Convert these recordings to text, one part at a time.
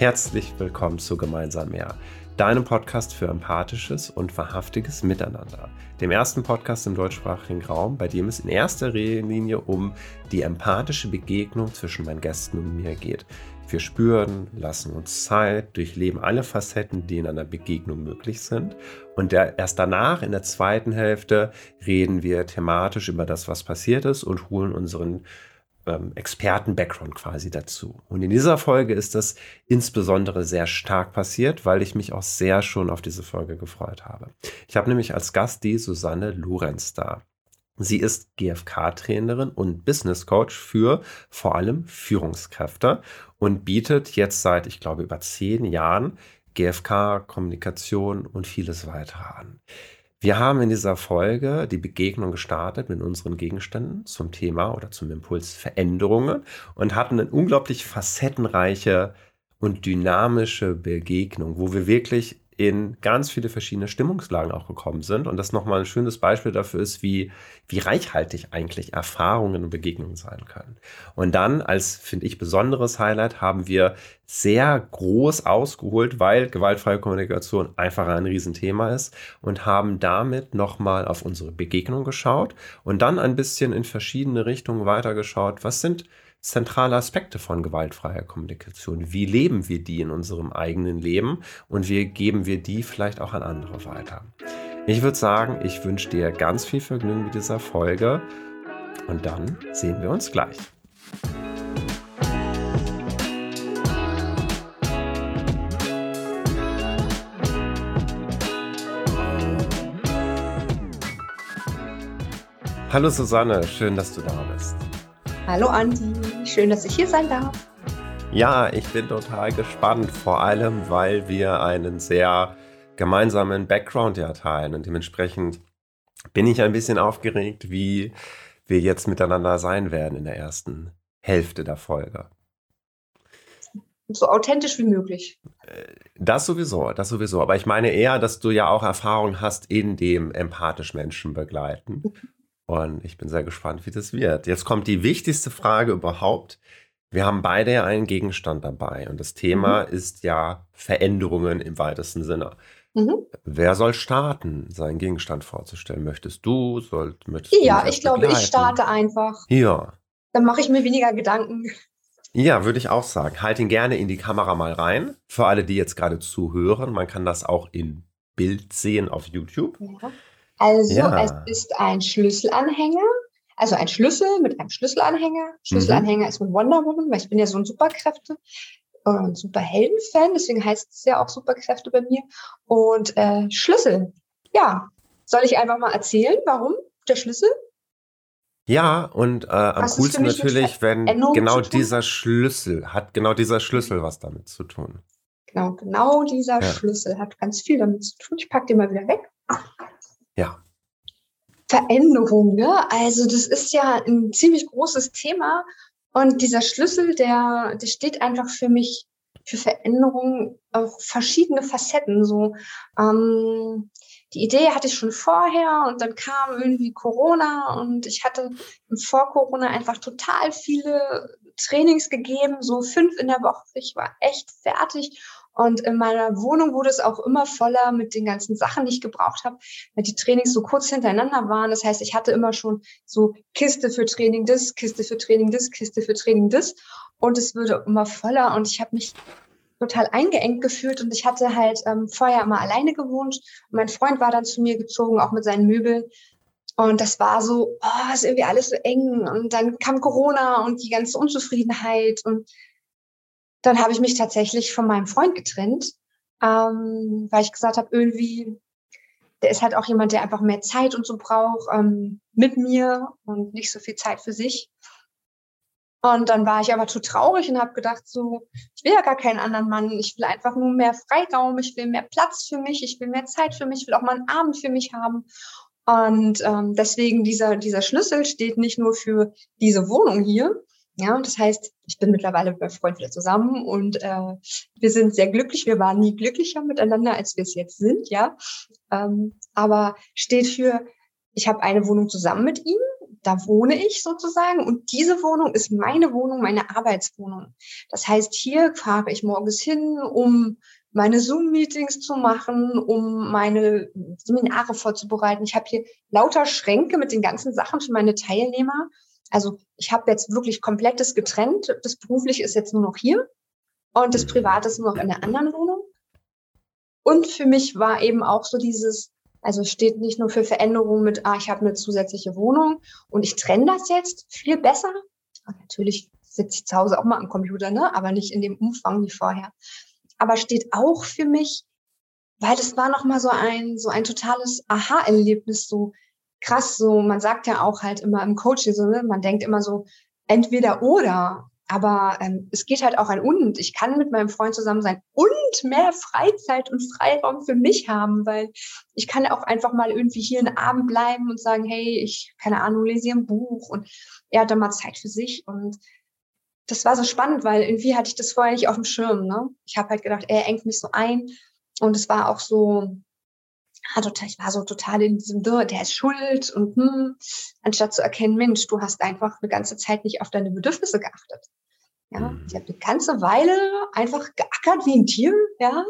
Herzlich willkommen zu Gemeinsam mehr, deinem Podcast für empathisches und wahrhaftiges Miteinander. Dem ersten Podcast im deutschsprachigen Raum, bei dem es in erster Linie um die empathische Begegnung zwischen meinen Gästen und mir geht. Wir spüren, lassen uns Zeit, durchleben alle Facetten, die in einer Begegnung möglich sind. Und der, erst danach, in der zweiten Hälfte, reden wir thematisch über das, was passiert ist und holen unseren ähm, Experten-Background quasi dazu. Und in dieser Folge ist das insbesondere sehr stark passiert, weil ich mich auch sehr schon auf diese Folge gefreut habe. Ich habe nämlich als Gast die Susanne Lorenz da. Sie ist GFK-Trainerin und Business Coach für vor allem Führungskräfte und bietet jetzt seit, ich glaube, über zehn Jahren GFK, Kommunikation und vieles weitere an. Wir haben in dieser Folge die Begegnung gestartet mit unseren Gegenständen zum Thema oder zum Impuls Veränderungen und hatten eine unglaublich facettenreiche und dynamische Begegnung, wo wir wirklich in ganz viele verschiedene Stimmungslagen auch gekommen sind. Und das nochmal ein schönes Beispiel dafür ist, wie, wie reichhaltig eigentlich Erfahrungen und Begegnungen sein können. Und dann als, finde ich, besonderes Highlight haben wir sehr groß ausgeholt, weil gewaltfreie Kommunikation einfach ein Riesenthema ist und haben damit nochmal auf unsere Begegnung geschaut und dann ein bisschen in verschiedene Richtungen weitergeschaut. Was sind zentrale Aspekte von gewaltfreier Kommunikation. Wie leben wir die in unserem eigenen Leben und wie geben wir die vielleicht auch an andere weiter? Ich würde sagen, ich wünsche dir ganz viel Vergnügen mit dieser Folge und dann sehen wir uns gleich. Hallo Susanne, schön, dass du da bist. Hallo Andi, schön, dass ich hier sein darf. Ja, ich bin total gespannt, vor allem weil wir einen sehr gemeinsamen Background ja teilen und dementsprechend bin ich ein bisschen aufgeregt, wie wir jetzt miteinander sein werden in der ersten Hälfte der Folge. So authentisch wie möglich. Äh, das sowieso, das sowieso. Aber ich meine eher, dass du ja auch Erfahrung hast in dem empathisch Menschen begleiten. Und ich bin sehr gespannt, wie das wird. Jetzt kommt die wichtigste Frage überhaupt. Wir haben beide ja einen Gegenstand dabei und das Thema mhm. ist ja Veränderungen im weitesten Sinne. Mhm. Wer soll starten, seinen Gegenstand vorzustellen? Möchtest du? Soll, möchtest ja, ich glaube, ich starte einfach. Ja. Dann mache ich mir weniger Gedanken. Ja, würde ich auch sagen. Halt ihn gerne in die Kamera mal rein. Für alle, die jetzt gerade zuhören, man kann das auch in Bild sehen auf YouTube. Ja. Also ja. es ist ein Schlüsselanhänger, also ein Schlüssel mit einem Schlüsselanhänger. Schlüsselanhänger mhm. ist mit Wonder Woman, weil ich bin ja so ein Superkräfte oder ein Superhelden-Fan, deswegen heißt es ja auch Superkräfte bei mir. Und äh, Schlüssel, ja, soll ich einfach mal erzählen, warum der Schlüssel? Ja, und äh, am was coolsten natürlich, wenn genau dieser Schlüssel hat genau dieser Schlüssel was damit zu tun. Genau, genau dieser ja. Schlüssel hat ganz viel damit zu tun. Ich packe den mal wieder weg. Ja. Veränderung, ne? Also das ist ja ein ziemlich großes Thema und dieser Schlüssel, der, der steht einfach für mich für Veränderung auf verschiedene Facetten. So ähm, die Idee hatte ich schon vorher und dann kam irgendwie Corona und ich hatte vor Corona einfach total viele Trainings gegeben, so fünf in der Woche. Ich war echt fertig und in meiner Wohnung wurde es auch immer voller mit den ganzen Sachen, die ich gebraucht habe, weil die Trainings so kurz hintereinander waren. Das heißt, ich hatte immer schon so Kiste für Training das, Kiste für Training das, Kiste für Training das. Und es wurde immer voller und ich habe mich total eingeengt gefühlt und ich hatte halt ähm, vorher immer alleine gewohnt. Und mein Freund war dann zu mir gezogen, auch mit seinen Möbeln. Und das war so, oh, ist irgendwie alles so eng. Und dann kam Corona und die ganze Unzufriedenheit und dann habe ich mich tatsächlich von meinem Freund getrennt, ähm, weil ich gesagt habe, irgendwie, der ist halt auch jemand, der einfach mehr Zeit und so braucht ähm, mit mir und nicht so viel Zeit für sich. Und dann war ich aber zu traurig und habe gedacht, so, ich will ja gar keinen anderen Mann. Ich will einfach nur mehr Freiraum, ich will mehr Platz für mich, ich will mehr Zeit für mich, ich will auch mal einen Abend für mich haben. Und ähm, deswegen dieser, dieser Schlüssel steht nicht nur für diese Wohnung hier, Ja, das heißt, ich bin mittlerweile mit meinem Freund wieder zusammen und äh, wir sind sehr glücklich. Wir waren nie glücklicher miteinander, als wir es jetzt sind, ja. Ähm, aber steht für, ich habe eine Wohnung zusammen mit ihm, da wohne ich sozusagen und diese Wohnung ist meine Wohnung, meine Arbeitswohnung. Das heißt, hier fahre ich morgens hin, um meine Zoom-Meetings zu machen, um meine Seminare vorzubereiten. Ich habe hier lauter Schränke mit den ganzen Sachen für meine Teilnehmer. Also ich habe jetzt wirklich komplettes getrennt. Das berufliche ist jetzt nur noch hier und das private ist nur noch in der anderen Wohnung. Und für mich war eben auch so dieses, also steht nicht nur für Veränderungen mit, ah, ich habe eine zusätzliche Wohnung und ich trenne das jetzt viel besser. natürlich sitze ich zu Hause auch mal am Computer, ne? aber nicht in dem Umfang wie vorher. Aber steht auch für mich, weil das war noch mal so ein so ein totales Aha-Erlebnis, so krass, so man sagt ja auch halt immer im Coaching so, ne? man denkt immer so entweder oder. Aber ähm, es geht halt auch ein Und. Ich kann mit meinem Freund zusammen sein und mehr Freizeit und Freiraum für mich haben, weil ich kann auch einfach mal irgendwie hier einen Abend bleiben und sagen, hey, ich, keine Ahnung, lese hier ein Buch und er hat dann mal Zeit für sich. Und das war so spannend, weil irgendwie hatte ich das vorher nicht auf dem Schirm. Ne? Ich habe halt gedacht, er engt mich so ein. Und es war auch so, ja, total, ich war so total in diesem, der ist schuld und hm, anstatt zu erkennen, Mensch, du hast einfach eine ganze Zeit nicht auf deine Bedürfnisse geachtet. Ja, mhm. ich habe eine ganze Weile einfach geackert wie ein Tier, ja.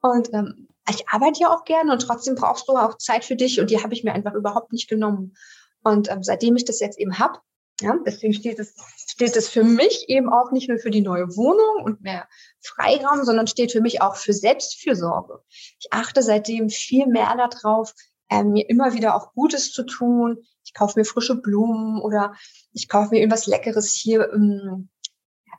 Und ähm, ich arbeite ja auch gerne und trotzdem brauchst du auch Zeit für dich und die habe ich mir einfach überhaupt nicht genommen. Und ähm, seitdem ich das jetzt eben hab, ja, deswegen steht es, steht es für mich eben auch nicht nur für die neue Wohnung und mehr Freiraum, sondern steht für mich auch für Selbstfürsorge. Ich achte seitdem viel mehr darauf, äh, mir immer wieder auch Gutes zu tun. Ich kaufe mir frische Blumen oder ich kaufe mir irgendwas Leckeres hier im,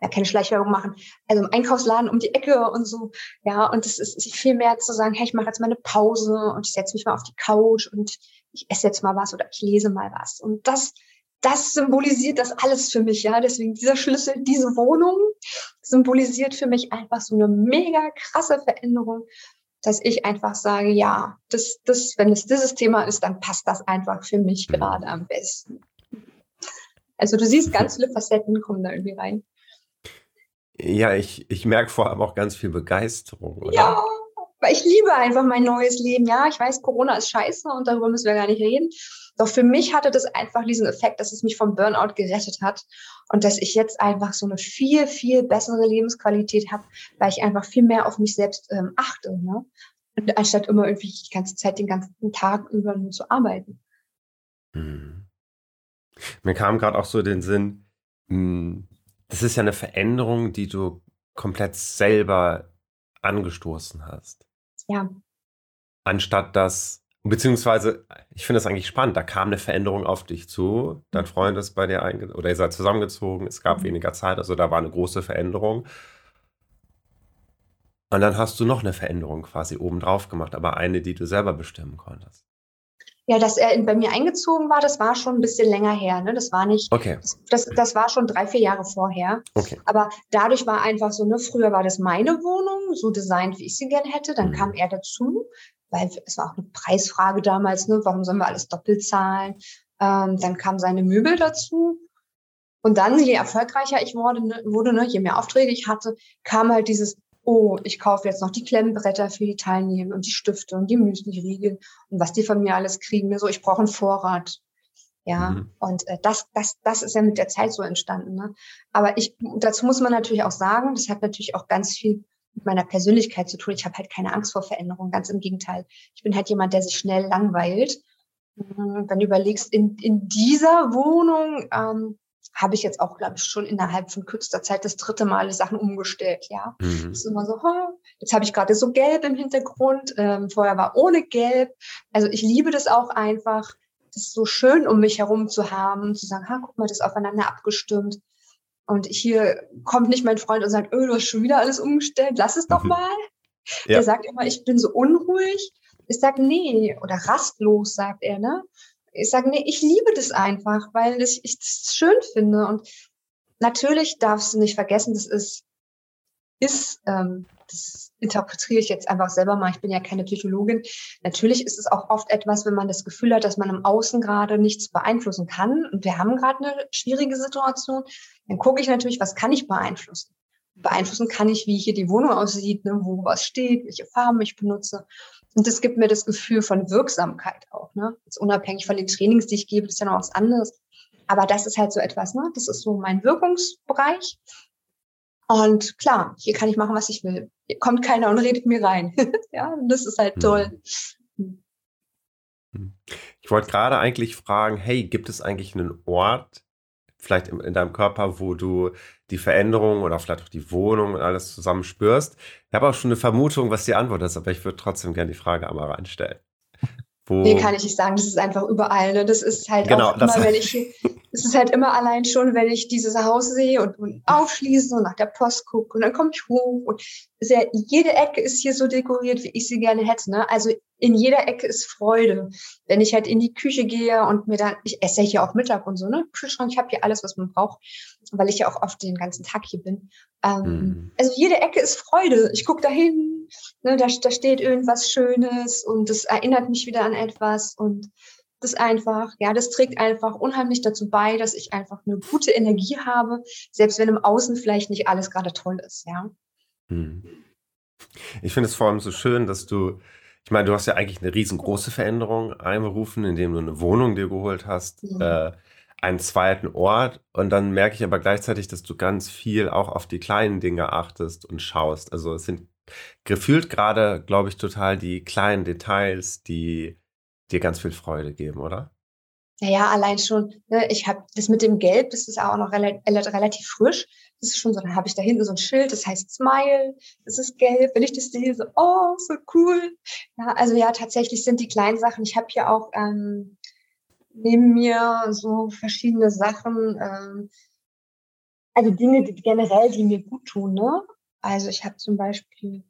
ja, keine Schleichwerbung machen, also im Einkaufsladen um die Ecke und so. Ja, und es ist viel mehr zu sagen, hey, ich mache jetzt mal eine Pause und ich setze mich mal auf die Couch und ich esse jetzt mal was oder ich lese mal was. Und das das symbolisiert das alles für mich, ja. Deswegen dieser Schlüssel, diese Wohnung symbolisiert für mich einfach so eine mega krasse Veränderung, dass ich einfach sage, ja, das, das, wenn es dieses Thema ist, dann passt das einfach für mich mhm. gerade am besten. Also du siehst, ganz viele Facetten kommen da irgendwie rein. Ja, ich, ich merke vor allem auch ganz viel Begeisterung. Oder? Ja, weil ich liebe einfach mein neues Leben. Ja, ich weiß, Corona ist scheiße und darüber müssen wir gar nicht reden. Doch für mich hatte das einfach diesen Effekt, dass es mich vom Burnout gerettet hat und dass ich jetzt einfach so eine viel, viel bessere Lebensqualität habe, weil ich einfach viel mehr auf mich selbst ähm, achte. Ne? Und anstatt immer irgendwie die ganze Zeit den ganzen Tag über nur zu arbeiten. Hm. Mir kam gerade auch so den Sinn, hm, das ist ja eine Veränderung, die du komplett selber angestoßen hast. Ja. Anstatt dass Beziehungsweise, ich finde das eigentlich spannend, da kam eine Veränderung auf dich zu. Dein mhm. Freund ist bei dir einge oder ihr seid zusammengezogen, es gab mhm. weniger Zeit, also da war eine große Veränderung. Und dann hast du noch eine Veränderung quasi obendrauf gemacht, aber eine, die du selber bestimmen konntest. Ja, dass er bei mir eingezogen war, das war schon ein bisschen länger her. Ne? Das war nicht, okay. das, das, war schon drei, vier Jahre vorher. Okay. Aber dadurch war einfach so, ne, früher war das meine Wohnung, so designt, wie ich sie gerne hätte. Dann mhm. kam er dazu weil es war auch eine Preisfrage damals, ne? warum sollen wir alles doppelt zahlen? Ähm, dann kamen seine Möbel dazu. Und dann, je erfolgreicher ich wurde, ne, wurde ne, je mehr Aufträge ich hatte, kam halt dieses, oh, ich kaufe jetzt noch die Klemmbretter für die Teilnehmer und die Stifte und die Müsli-Riegel und was die von mir alles kriegen. So, ich brauche einen Vorrat. Ja, mhm. und äh, das, das, das ist ja mit der Zeit so entstanden. Ne? Aber ich, dazu muss man natürlich auch sagen, das hat natürlich auch ganz viel mit meiner Persönlichkeit zu tun. Ich habe halt keine Angst vor Veränderung, ganz im Gegenteil. Ich bin halt jemand, der sich schnell langweilt. Wenn du überlegst, in, in dieser Wohnung ähm, habe ich jetzt auch, glaube ich, schon innerhalb von kürzester Zeit das dritte Mal Sachen umgestellt, ja. Mhm. Das ist immer so, oh, jetzt habe ich gerade so gelb im Hintergrund, ähm, vorher war ohne gelb. Also ich liebe das auch einfach. Das ist so schön, um mich herum zu haben, zu sagen, ha, guck mal, das ist aufeinander abgestimmt. Und hier kommt nicht mein Freund und sagt, öh, du hast schon wieder alles umgestellt, lass es doch mhm. mal. Ja. Der sagt immer, ich bin so unruhig. Ich sage, nee, oder rastlos, sagt er, ne? Ich sage, nee, ich liebe das einfach, weil ich, ich das schön finde. Und natürlich darfst du nicht vergessen, das ist, ist, ähm, das interpretiere ich jetzt einfach selber mal, ich bin ja keine Psychologin. Natürlich ist es auch oft etwas, wenn man das Gefühl hat, dass man im Außen gerade nichts beeinflussen kann und wir haben gerade eine schwierige Situation, dann gucke ich natürlich, was kann ich beeinflussen? Beeinflussen kann ich, wie hier die Wohnung aussieht, ne, wo was steht, welche Farben ich benutze. Und das gibt mir das Gefühl von Wirksamkeit auch. Ne? Jetzt unabhängig von den Trainings, die ich gebe, ist ja noch was anderes. Aber das ist halt so etwas, ne? Das ist so mein Wirkungsbereich. Und klar, hier kann ich machen, was ich will. Hier kommt keiner und redet mir rein. ja, das ist halt toll. Hm. Hm. Ich wollte gerade eigentlich fragen, hey, gibt es eigentlich einen Ort, vielleicht in, in, deinem Körper, wo du die Veränderung oder vielleicht auch die Wohnung und alles zusammen spürst? Ich habe auch schon eine Vermutung, was die Antwort ist, aber ich würde trotzdem gerne die Frage einmal reinstellen. Wo nee, kann ich nicht sagen. Das ist einfach überall. Ne? Das ist halt genau, auch immer, wenn ich, es ist halt immer allein schon, wenn ich dieses Haus sehe und, und aufschließe und nach der Post gucke und dann komme ich hoch und ja, jede Ecke ist hier so dekoriert, wie ich sie gerne hätte. Ne? Also in jeder Ecke ist Freude. Wenn ich halt in die Küche gehe und mir dann, ich esse ja hier auch Mittag und so, ne? Kühlschrank, ich habe hier alles, was man braucht, weil ich ja auch oft den ganzen Tag hier bin. Ähm, mhm. Also jede Ecke ist Freude. Ich gucke dahin, ne, da, da steht irgendwas Schönes und das erinnert mich wieder an etwas und das einfach, ja, das trägt einfach unheimlich dazu bei, dass ich einfach eine gute Energie habe, selbst wenn im Außen vielleicht nicht alles gerade toll ist, ja. Hm. Ich finde es vor allem so schön, dass du, ich meine, du hast ja eigentlich eine riesengroße Veränderung einberufen, indem du eine Wohnung dir geholt hast, ja. äh, einen zweiten Ort und dann merke ich aber gleichzeitig, dass du ganz viel auch auf die kleinen Dinge achtest und schaust. Also es sind gefühlt gerade, glaube ich, total die kleinen Details, die dir ganz viel Freude geben, oder? Naja, allein schon, ne, ich habe das mit dem Gelb, das ist auch noch rel relativ frisch. Das ist schon so, dann habe ich da hinten so ein Schild, das heißt Smile, das ist gelb. Wenn ich das sehe, so, oh, so cool. Ja, also ja, tatsächlich sind die kleinen Sachen. Ich habe hier auch ähm, neben mir so verschiedene Sachen, ähm, also Dinge die generell, die mir gut tun. Ne? Also ich habe zum Beispiel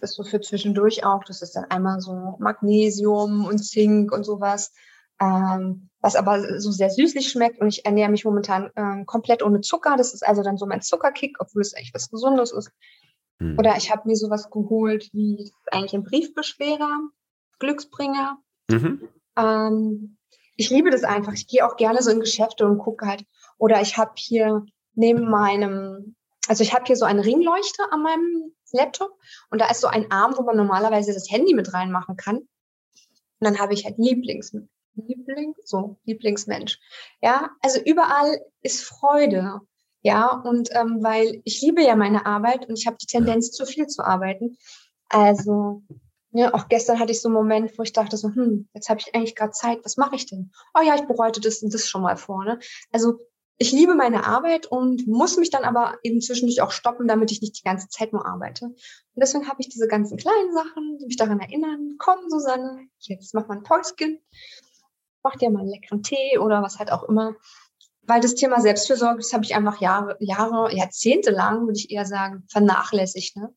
ist so für zwischendurch auch. Das ist dann einmal so Magnesium und Zink und sowas, ähm, was aber so sehr süßlich schmeckt. Und ich ernähre mich momentan ähm, komplett ohne Zucker. Das ist also dann so mein Zuckerkick, obwohl es echt was Gesundes ist. Hm. Oder ich habe mir sowas geholt wie eigentlich ein Briefbeschwerer, Glücksbringer. Mhm. Ähm, ich liebe das einfach. Ich gehe auch gerne so in Geschäfte und gucke halt. Oder ich habe hier neben meinem, also ich habe hier so eine Ringleuchte an meinem Laptop und da ist so ein Arm, wo man normalerweise das Handy mit reinmachen kann. Und dann habe ich halt Lieblings, Liebling, so Lieblingsmensch. Ja, also überall ist Freude. Ja, und ähm, weil ich liebe ja meine Arbeit und ich habe die Tendenz, zu viel zu arbeiten. Also, ja, auch gestern hatte ich so einen Moment, wo ich dachte so, hm, jetzt habe ich eigentlich gerade Zeit, was mache ich denn? Oh ja, ich bereute das und das schon mal vor. Ne? Also ich liebe meine Arbeit und muss mich dann aber eben zwischendurch auch stoppen, damit ich nicht die ganze Zeit nur arbeite. Und deswegen habe ich diese ganzen kleinen Sachen, die mich daran erinnern, komm Susanne, jetzt mach mal ein Päuschen, mach dir mal einen leckeren Tee oder was halt auch immer. Weil das Thema Selbstfürsorge, das habe ich einfach Jahre, Jahre, Jahrzehnte lang, würde ich eher sagen, vernachlässigt. Ne?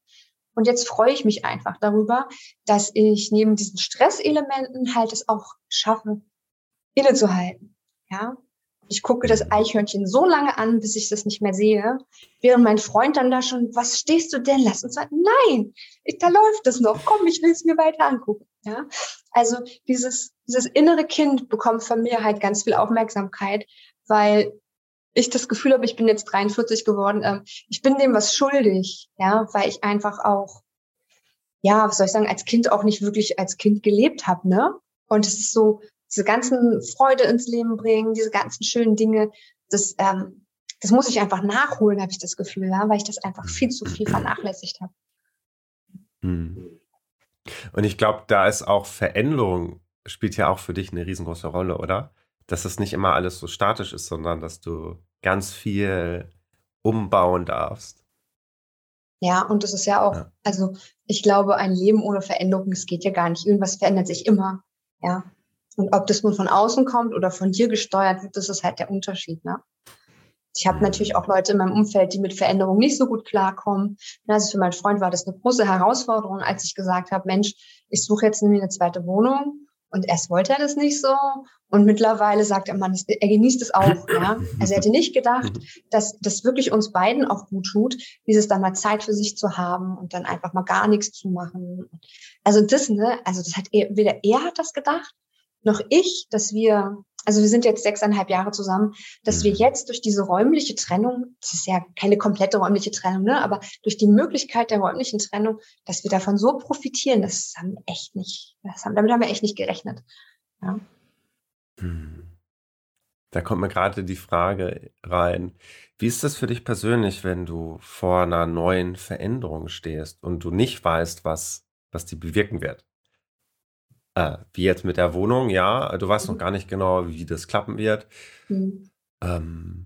Und jetzt freue ich mich einfach darüber, dass ich neben diesen Stresselementen halt es auch schaffe, innezuhalten. Ja, ich gucke das Eichhörnchen so lange an, bis ich das nicht mehr sehe. Während mein Freund dann da schon, was stehst du denn? Lass uns sagen, nein, da läuft es noch. Komm, ich will es mir weiter angucken. Ja? Also dieses, dieses innere Kind bekommt von mir halt ganz viel Aufmerksamkeit, weil ich das Gefühl habe, ich bin jetzt 43 geworden. Ähm, ich bin dem was schuldig, ja, weil ich einfach auch, ja, was soll ich sagen, als Kind auch nicht wirklich als Kind gelebt habe, ne? Und es ist so, diese ganzen Freude ins Leben bringen, diese ganzen schönen Dinge, das, ähm, das muss ich einfach nachholen, habe ich das Gefühl, ja, weil ich das einfach viel zu viel vernachlässigt habe. Hm. Und ich glaube, da ist auch Veränderung, spielt ja auch für dich eine riesengroße Rolle, oder? Dass es nicht immer alles so statisch ist, sondern dass du ganz viel umbauen darfst. Ja, und das ist ja auch, ja. also ich glaube, ein Leben ohne Veränderung, es geht ja gar nicht. Irgendwas verändert sich immer. Ja, und ob das nun von außen kommt oder von dir gesteuert wird, das ist halt der Unterschied. Ne? Ich habe natürlich auch Leute in meinem Umfeld, die mit Veränderungen nicht so gut klarkommen. Also für meinen Freund war das eine große Herausforderung, als ich gesagt habe, Mensch, ich suche jetzt nämlich eine zweite Wohnung Und erst wollte er das nicht so. Und mittlerweile sagt er, man, er genießt es auch. Ja? Also er hätte nicht gedacht, dass das wirklich uns beiden auch gut tut, dieses dann mal Zeit für sich zu haben und dann einfach mal gar nichts zu machen. Also das, ne, also das hat er, weder er hat das gedacht, noch ich, dass wir, also wir sind jetzt sechseinhalb Jahre zusammen, dass wir mhm. jetzt durch diese räumliche Trennung, das ist ja keine komplette räumliche Trennung, ne, aber durch die Möglichkeit der räumlichen Trennung, dass wir davon so profitieren, das haben wir echt nicht, das haben, damit haben wir echt nicht gerechnet. Ja. Hm. Da kommt mir gerade die Frage rein. Wie ist das für dich persönlich, wenn du vor einer neuen Veränderung stehst und du nicht weißt, was, was die bewirken wird? Äh, wie jetzt mit der Wohnung, ja, du weißt noch mhm. gar nicht genau, wie das klappen wird. Mhm. Ähm,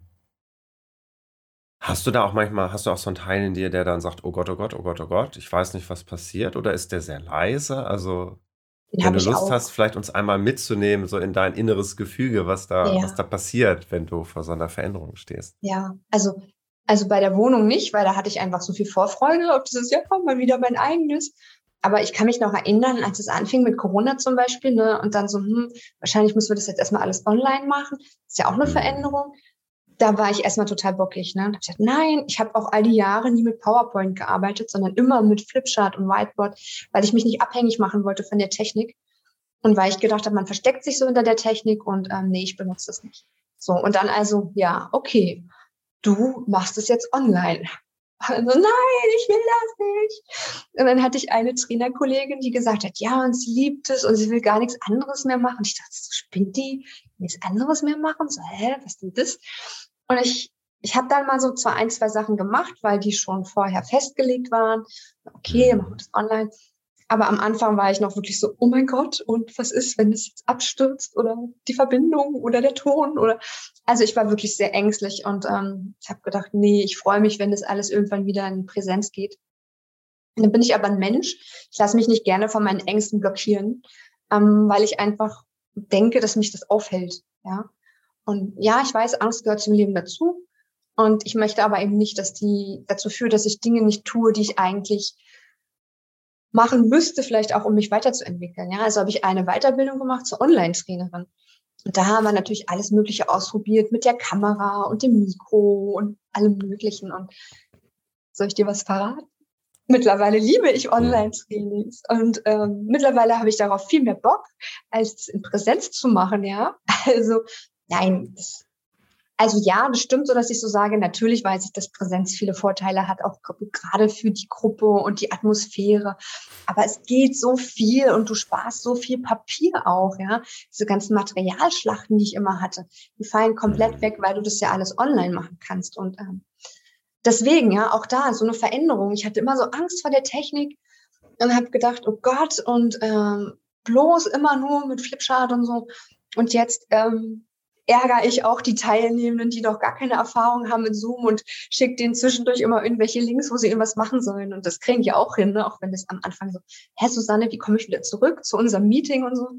hast du da auch manchmal, hast du auch so einen Teil in dir, der dann sagt, oh Gott, oh Gott, oh Gott, oh Gott, ich weiß nicht, was passiert? Oder ist der sehr leise? Also, Den wenn du Lust auch. hast, vielleicht uns einmal mitzunehmen, so in dein inneres Gefüge, was da, was da passiert, wenn du vor so einer Veränderung stehst. Ja, also, also bei der Wohnung nicht, weil da hatte ich einfach so viel Vorfreude auf dieses, ja, komm mal wieder mein eigenes. Aber ich kann mich noch erinnern, als es anfing mit Corona zum Beispiel, ne, und dann so, hm, wahrscheinlich müssen wir das jetzt erstmal alles online machen. ist ja auch eine. Veränderung. Da war ich erstmal total bockig. Ne? Da hab gesagt, nein, ich habe auch all die Jahre nie mit PowerPoint gearbeitet, sondern immer mit Flipchart und Whiteboard, weil ich mich nicht abhängig machen wollte von der Technik. Und weil ich gedacht habe, man versteckt sich so hinter der Technik und ähm, nee, ich benutze das nicht. So, und dann also, ja, okay, du machst es jetzt online. Also, nein, ich will das nicht. Und dann hatte ich eine Trainerkollegin, die gesagt hat, ja, und sie liebt es und sie will gar nichts anderes mehr machen. Ich dachte, so spinnt die, nichts anderes mehr machen? So, hä, was denn das? Und ich, ich habe dann mal so zwar ein, zwei Sachen gemacht, weil die schon vorher festgelegt waren. Okay, machen wir das online. Aber am Anfang war ich noch wirklich so, oh mein Gott, und was ist, wenn es jetzt abstürzt oder die Verbindung oder der Ton oder also ich war wirklich sehr ängstlich und ähm, ich habe gedacht, nee, ich freue mich, wenn das alles irgendwann wieder in Präsenz geht. Und dann bin ich aber ein Mensch. Ich lasse mich nicht gerne von meinen Ängsten blockieren, ähm, weil ich einfach denke, dass mich das aufhält. Ja. Und ja, ich weiß, Angst gehört zum Leben dazu. Und ich möchte aber eben nicht, dass die dazu führt, dass ich Dinge nicht tue, die ich eigentlich machen müsste, vielleicht auch, um mich weiterzuentwickeln. Ja, also habe ich eine Weiterbildung gemacht zur Online-Trainerin. Und da haben wir natürlich alles Mögliche ausprobiert mit der Kamera und dem Mikro und allem Möglichen. Und soll ich dir was verraten? Mittlerweile liebe ich Online-Trainings und ähm, mittlerweile habe ich darauf viel mehr Bock, als es in Präsenz zu machen, ja. Also nein, das also ja, das stimmt so, dass ich so sage. Natürlich weiß ich, dass Präsenz viele Vorteile hat, auch gerade für die Gruppe und die Atmosphäre. Aber es geht so viel und du sparst so viel Papier auch, ja. Diese ganzen Materialschlachten, die ich immer hatte, die fallen komplett weg, weil du das ja alles online machen kannst. Und ähm, deswegen, ja, auch da so eine Veränderung. Ich hatte immer so Angst vor der Technik und habe gedacht, oh Gott, und ähm, bloß immer nur mit Flipchart und so. Und jetzt ähm, ärgere ich auch die Teilnehmenden, die noch gar keine Erfahrung haben mit Zoom und schicke denen zwischendurch immer irgendwelche Links, wo sie irgendwas machen sollen. Und das kriegen die auch hin, ne? auch wenn das am Anfang so, hä, Susanne, wie komme ich wieder zurück zu unserem Meeting und so.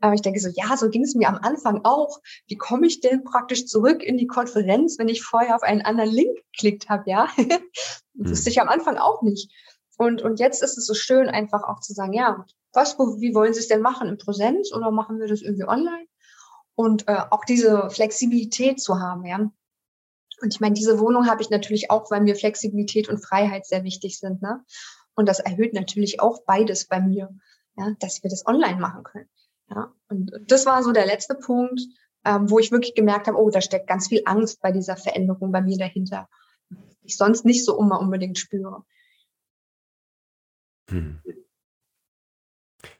Aber ich denke so, ja, so ging es mir am Anfang auch. Wie komme ich denn praktisch zurück in die Konferenz, wenn ich vorher auf einen anderen Link geklickt habe, ja? das wusste ich am Anfang auch nicht. Und, und jetzt ist es so schön, einfach auch zu sagen, ja, was, wie wollen Sie es denn machen? In Präsenz oder machen wir das irgendwie online? Und äh, auch diese Flexibilität zu haben, ja. Und ich meine, diese Wohnung habe ich natürlich auch, weil mir Flexibilität und Freiheit sehr wichtig sind, ne? Und das erhöht natürlich auch beides bei mir, ja, dass wir das online machen können. Ja, und das war so der letzte Punkt, ähm, wo ich wirklich gemerkt habe, oh, da steckt ganz viel Angst bei dieser Veränderung bei mir dahinter, die ich sonst nicht so immer unbedingt spüre. Hm.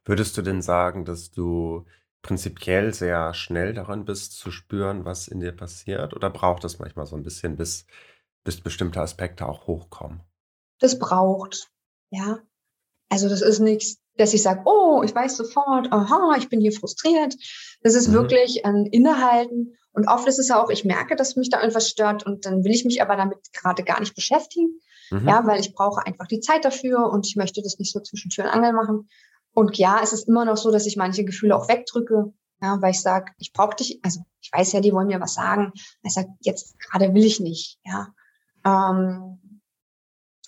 Würdest du denn sagen, dass du prinzipiell sehr schnell daran bist zu spüren, was in dir passiert? Oder braucht es manchmal so ein bisschen, bis, bis bestimmte Aspekte auch hochkommen? Das braucht, ja. Also das ist nichts, dass ich sage, oh, ich weiß sofort, aha, ich bin hier frustriert. Das ist mhm. wirklich ein Innehalten. Und oft ist es auch, ich merke, dass mich da irgendwas stört und dann will ich mich aber damit gerade gar nicht beschäftigen. Mhm. Ja, weil ich brauche einfach die Zeit dafür und ich möchte das nicht so zwischen Tür und Angel machen. Und ja, es ist immer noch so, dass ich manche Gefühle auch wegdrücke, ja, weil ich sage, ich brauche dich, also ich weiß ja, die wollen mir was sagen. Ich sage, jetzt gerade will ich nicht, ja. Ähm,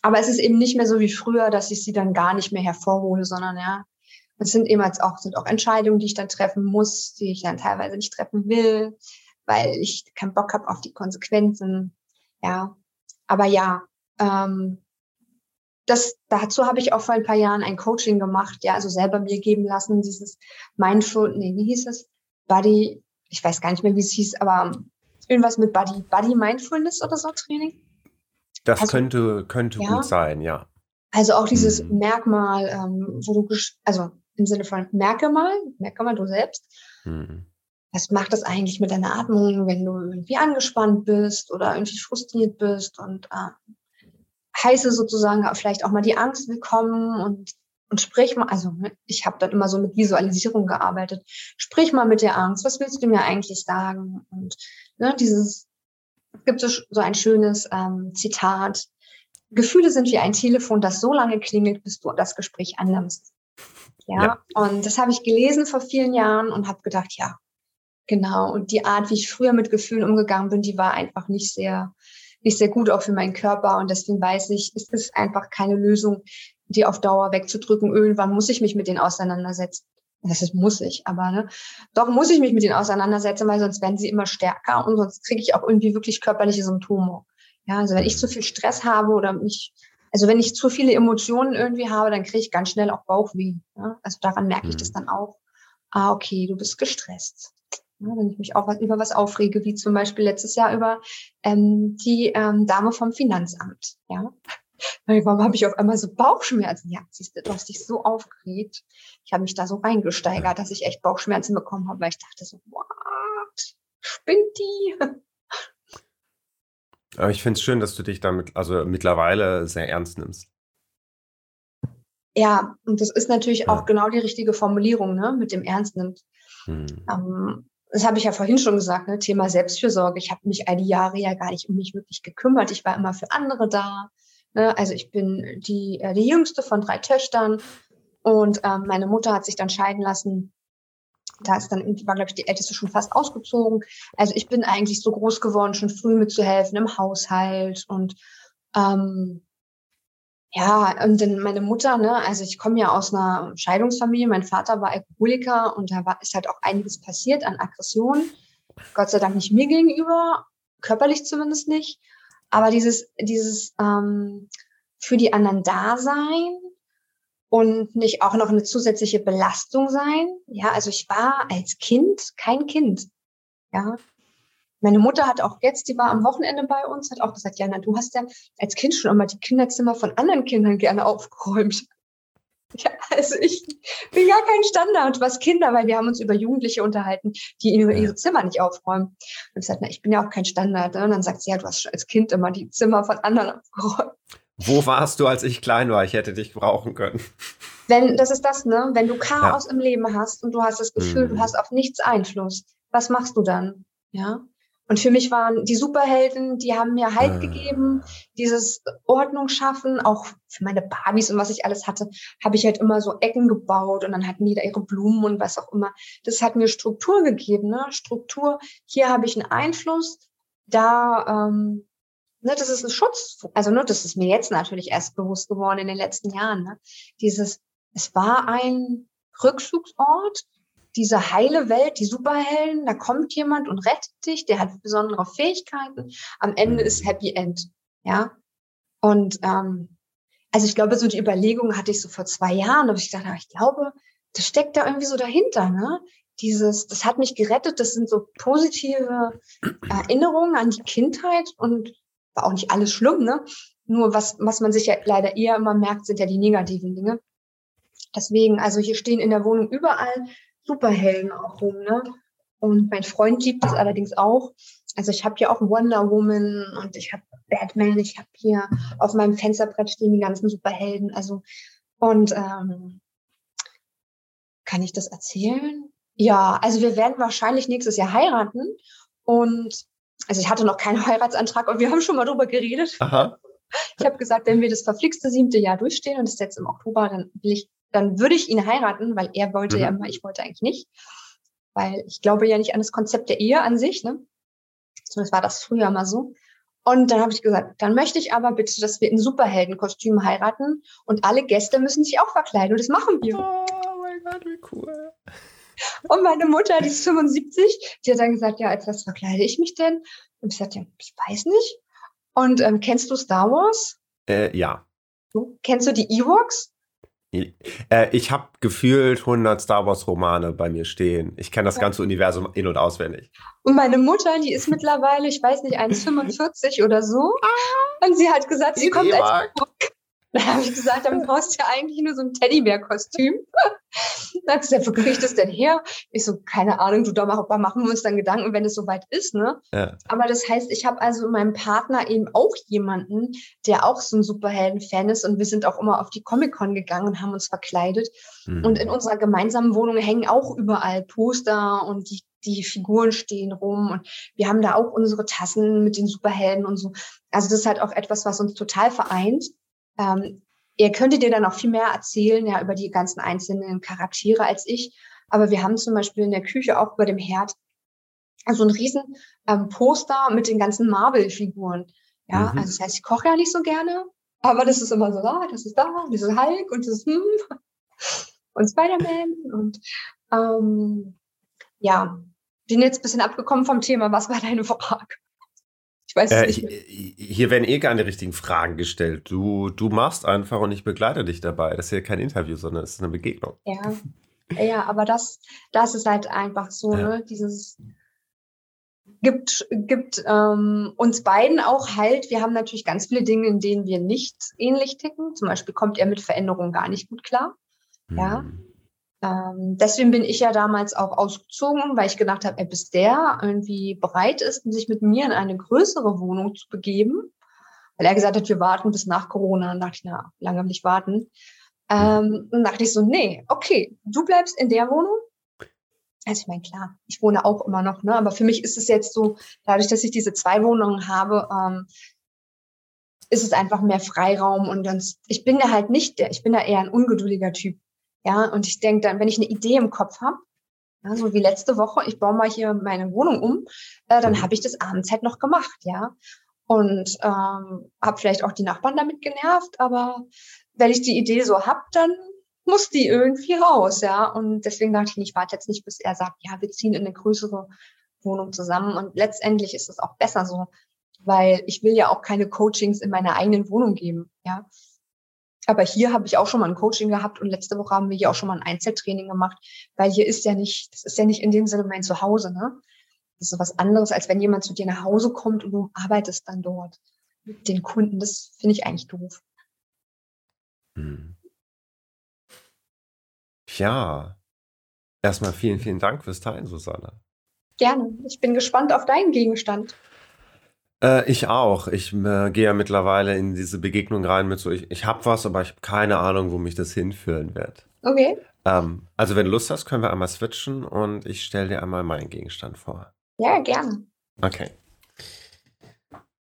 aber es ist eben nicht mehr so wie früher, dass ich sie dann gar nicht mehr hervorhole, sondern ja, Es sind eben als auch, sind auch Entscheidungen, die ich dann treffen muss, die ich dann teilweise nicht treffen will, weil ich keinen Bock habe auf die Konsequenzen. Ja, aber ja, ähm, das, dazu habe ich auch vor ein paar Jahren ein Coaching gemacht, ja, also selber mir geben lassen, dieses Mindful, nee, wie hieß es? Body, ich weiß gar nicht mehr, wie es hieß, aber irgendwas mit Body, Body Mindfulness oder so Training. Das also, könnte, könnte ja. gut sein, ja. Also auch dieses hm. Merkmal, ähm, wo du, also im Sinne von merke mal, merke mal du selbst. Hm. Was macht das eigentlich mit deiner Atmung, wenn du irgendwie angespannt bist oder irgendwie frustriert bist und äh, heiße sozusagen vielleicht auch mal die Angst willkommen und, und sprich mal, also ich habe dann immer so mit Visualisierung gearbeitet. Sprich mal mit der Angst, was willst du mir eigentlich sagen? Und ne, dieses, gibt so, so ein schönes ähm, Zitat. Gefühle sind wie ein Telefon, das so lange klingelt, bis du das Gespräch annimmst. Ja, ja. und das habe ich gelesen vor vielen Jahren und habe gedacht, ja, genau. Und die Art, wie ich früher mit Gefühlen umgegangen bin, die war einfach nicht sehr nicht sehr gut auch für meinen Körper. Und deswegen weiß ich, es ist einfach keine Lösung, die auf Dauer wegzudrücken. Irgendwann muss ich mich mit denen auseinandersetzen. Das ist, muss ich, aber ne, doch muss ich mich mit denen auseinandersetzen, weil sonst werden sie immer stärker und sonst kriege ich auch irgendwie wirklich körperliche Symptome. Ja, also wenn ich zu viel Stress habe oder mich, also wenn ich zu viele Emotionen irgendwie habe, dann kriege ich ganz schnell auch Bauchweh. Ja? Also daran merke ich das mhm. dann auch. Ah, okay, du bist gestresst. Ja, wenn ich mich auch was, über was aufrege, wie zum Beispiel letztes Jahr über ähm, die ähm, Dame vom Finanzamt. Ja, warum habe ich auf einmal so Bauchschmerzen? Ja, siehst du, du hast dich so aufgeregt. Ich habe mich da so reingesteigert, dass ich echt Bauchschmerzen bekommen habe, weil ich dachte so, what? Spinnt die? Aber ich finde es schön, dass du dich damit also mittlerweile sehr ernst nimmst. Ja, und das ist natürlich ja. auch genau die richtige Formulierung, ne, mit dem Ernst nimmt. Hm. Ähm, das habe ich ja vorhin schon gesagt, ne, Thema Selbstfürsorge. Ich habe mich all die Jahre ja gar nicht um mich wirklich gekümmert. Ich war immer für andere da. Ne? Also ich bin die, äh, die jüngste von drei Töchtern und ähm, meine Mutter hat sich dann scheiden lassen. Da ist dann irgendwie, war, glaube ich, die Älteste schon fast ausgezogen. Also ich bin eigentlich so groß geworden, schon früh mitzuhelfen im Haushalt und ähm, ja, und dann meine Mutter, ne, also ich komme ja aus einer Scheidungsfamilie, mein Vater war Alkoholiker und da war, ist halt auch einiges passiert an Aggression. Gott sei Dank nicht mir gegenüber, körperlich zumindest nicht. Aber dieses, dieses ähm, für die anderen da sein und nicht auch noch eine zusätzliche Belastung sein. Ja, also ich war als Kind kein Kind. Ja, meine Mutter hat auch jetzt, die war am Wochenende bei uns, hat auch gesagt, Jana, du hast ja als Kind schon immer die Kinderzimmer von anderen Kindern gerne aufgeräumt. Ja, also ich bin ja kein Standard, was Kinder, weil wir haben uns über Jugendliche unterhalten, die ihre, ihre Zimmer nicht aufräumen. Und ich sagte, na, ich bin ja auch kein Standard. Ne? Und dann sagt sie, ja, du hast schon als Kind immer die Zimmer von anderen aufgeräumt. Wo warst du, als ich klein war? Ich hätte dich brauchen können. Wenn, das ist das, ne? Wenn du Chaos ja. im Leben hast und du hast das Gefühl, mhm. du hast auf nichts Einfluss, was machst du dann? Ja. Und für mich waren die Superhelden, die haben mir Halt äh. gegeben, dieses Ordnung schaffen, auch für meine Barbies und was ich alles hatte, habe ich halt immer so Ecken gebaut und dann hatten die da ihre Blumen und was auch immer. Das hat mir Struktur gegeben, ne? Struktur. Hier habe ich einen Einfluss, da, ähm, ne, das ist ein Schutz. Also ne, das ist mir jetzt natürlich erst bewusst geworden in den letzten Jahren. Ne? Dieses, es war ein Rückzugsort, diese heile Welt, die Superhelden, da kommt jemand und rettet dich, der hat besondere Fähigkeiten. Am Ende ist mhm. Happy End, ja. Und ähm, also ich glaube, so die Überlegung hatte ich so vor zwei Jahren, aber ich dachte, ich glaube, das steckt da irgendwie so dahinter, ne? Dieses, das hat mich gerettet, das sind so positive Erinnerungen an die Kindheit und war auch nicht alles schlimm, ne? Nur was, was man sich ja leider eher immer merkt, sind ja die negativen Dinge. Deswegen, also hier stehen in der Wohnung überall Superhelden auch rum, ne? Und mein Freund liebt das allerdings auch. Also ich habe hier auch Wonder Woman und ich habe Batman, ich habe hier auf meinem Fensterbrett stehen die ganzen Superhelden. Also und ähm, kann ich das erzählen? Ja, also wir werden wahrscheinlich nächstes Jahr heiraten und also ich hatte noch keinen Heiratsantrag und wir haben schon mal drüber geredet. Aha. Ich habe gesagt, wenn wir das verflixte siebte Jahr durchstehen und es ist jetzt im Oktober, dann will ich dann würde ich ihn heiraten, weil er wollte mhm. ja immer, ich wollte eigentlich nicht. Weil ich glaube ja nicht an das Konzept der Ehe an sich, ne? Zumindest war das früher mal so. Und dann habe ich gesagt, dann möchte ich aber bitte, dass wir in Superheldenkostümen heiraten und alle Gäste müssen sich auch verkleiden und das machen wir. Oh mein Gott, wie cool. Und meine Mutter, die ist 75, die hat dann gesagt, ja, als was verkleide ich mich denn? Und ich sagte, ja, ich weiß nicht. Und ähm, kennst du Star Wars? Äh, ja. Kennst du die Ewoks? Äh, ich habe gefühlt 100 Star Wars Romane bei mir stehen. Ich kenne das ganze Universum in- und auswendig. Und meine Mutter, die ist mittlerweile, ich weiß nicht, 1,45 oder so. Und sie hat gesagt, sie kommt als Da habe ich gesagt, dann brauchst du ja eigentlich nur so ein Teddybär-Kostüm. Dann hat sie gesagt, wo kriege ich das denn her? Ich so, keine Ahnung, du, da machen wir uns dann Gedanken, wenn es soweit ist, ne? Ja. Aber das heißt, ich habe also in meinem Partner eben auch jemanden, der auch so ein Superhelden-Fan ist und wir sind auch immer auf die Comic-Con gegangen und haben uns verkleidet. Mhm. Und in unserer gemeinsamen Wohnung hängen auch überall Poster und die, die Figuren stehen rum und wir haben da auch unsere Tassen mit den Superhelden und so. Also das ist halt auch etwas, was uns total vereint. Ähm, er könnte dir dann auch viel mehr erzählen, ja, über die ganzen einzelnen Charaktere als ich. Aber wir haben zum Beispiel in der Küche auch über dem Herd so ein riesen ähm, Poster mit den ganzen Marvel-Figuren. Ja, Mhm. also das heißt, ich koche ja nicht so gerne, aber das ist immer so, ah, das ist da, das ist Hulk und das ist hm, und Spider-Man und ähm, ja, bin jetzt ein bisschen abgekommen vom Thema. Was war deine Frage? Ich weiß Äh, mehr. hier werden eh keine richtigen Fragen gestellt. Du, du machst einfach und ich begleite dich dabei. Das ist hier kein Interview, sondern es ist eine Begegnung. Ja, ja, aber das, das ist halt einfach so, Ja. ne, dieses gibt, gibt ähm, uns beiden auch halt, wir haben natürlich ganz viele Dinge, in denen wir nicht ähnlich ticken. Zum Beispiel kommt er mit Veränderungen gar nicht gut klar. Ja. Hm. Ähm, deswegen bin ich ja damals auch ausgezogen, weil ich gedacht habe, ey, bis der irgendwie bereit ist, sich mit mir in eine größere Wohnung zu begeben. Weil er gesagt hat, wir warten bis nach Corona. Dann dachte ich, na, lange ich warten. Ähm, dann dachte ich so, nee, okay, du bleibst in der Wohnung. Also ich meine, klar, ich wohne auch immer noch, ne? Aber für mich ist es jetzt so, dadurch, dass ich diese zwei Wohnungen habe, ähm, ist es einfach mehr Freiraum und dann, ich bin da halt nicht der, ich bin da eher ein ungeduldiger Typ. Ja, und ich denke dann, wenn ich eine Idee im Kopf habe, ja, so wie letzte Woche, ich baue mal hier meine Wohnung um, äh, dann Mhm. habe ich das abends halt noch gemacht, ja. Und ähm, habe vielleicht auch die Nachbarn damit genervt, aber wenn ich die Idee so hab, dann muss die irgendwie raus, ja. Und deswegen dachte ich, ich warte jetzt nicht, bis er sagt, ja, wir ziehen in eine größere Wohnung zusammen. Und letztendlich ist es auch besser so, weil ich will ja auch keine Coachings in meiner eigenen Wohnung geben, ja. Aber hier habe ich auch schon mal ein Coaching gehabt und letzte Woche haben wir hier auch schon mal ein Einzeltraining gemacht, weil hier ist ja nicht, das ist ja nicht in dem Sinne mein Zuhause, ne? Das ist so was anderes, als wenn jemand zu dir nach Hause kommt und du arbeitest dann dort mit den Kunden. Das finde ich eigentlich doof. Hm. Ja. Erstmal vielen, vielen Dank fürs Teilen, Susanne. Gerne. Ich bin gespannt auf deinen Gegenstand. Äh, ich auch. Ich äh, gehe ja mittlerweile in diese Begegnung rein mit so, ich, ich habe was, aber ich habe keine Ahnung, wo mich das hinführen wird. Okay. Ähm, also wenn du Lust hast, können wir einmal switchen und ich stelle dir einmal meinen Gegenstand vor. Ja, gerne. Okay.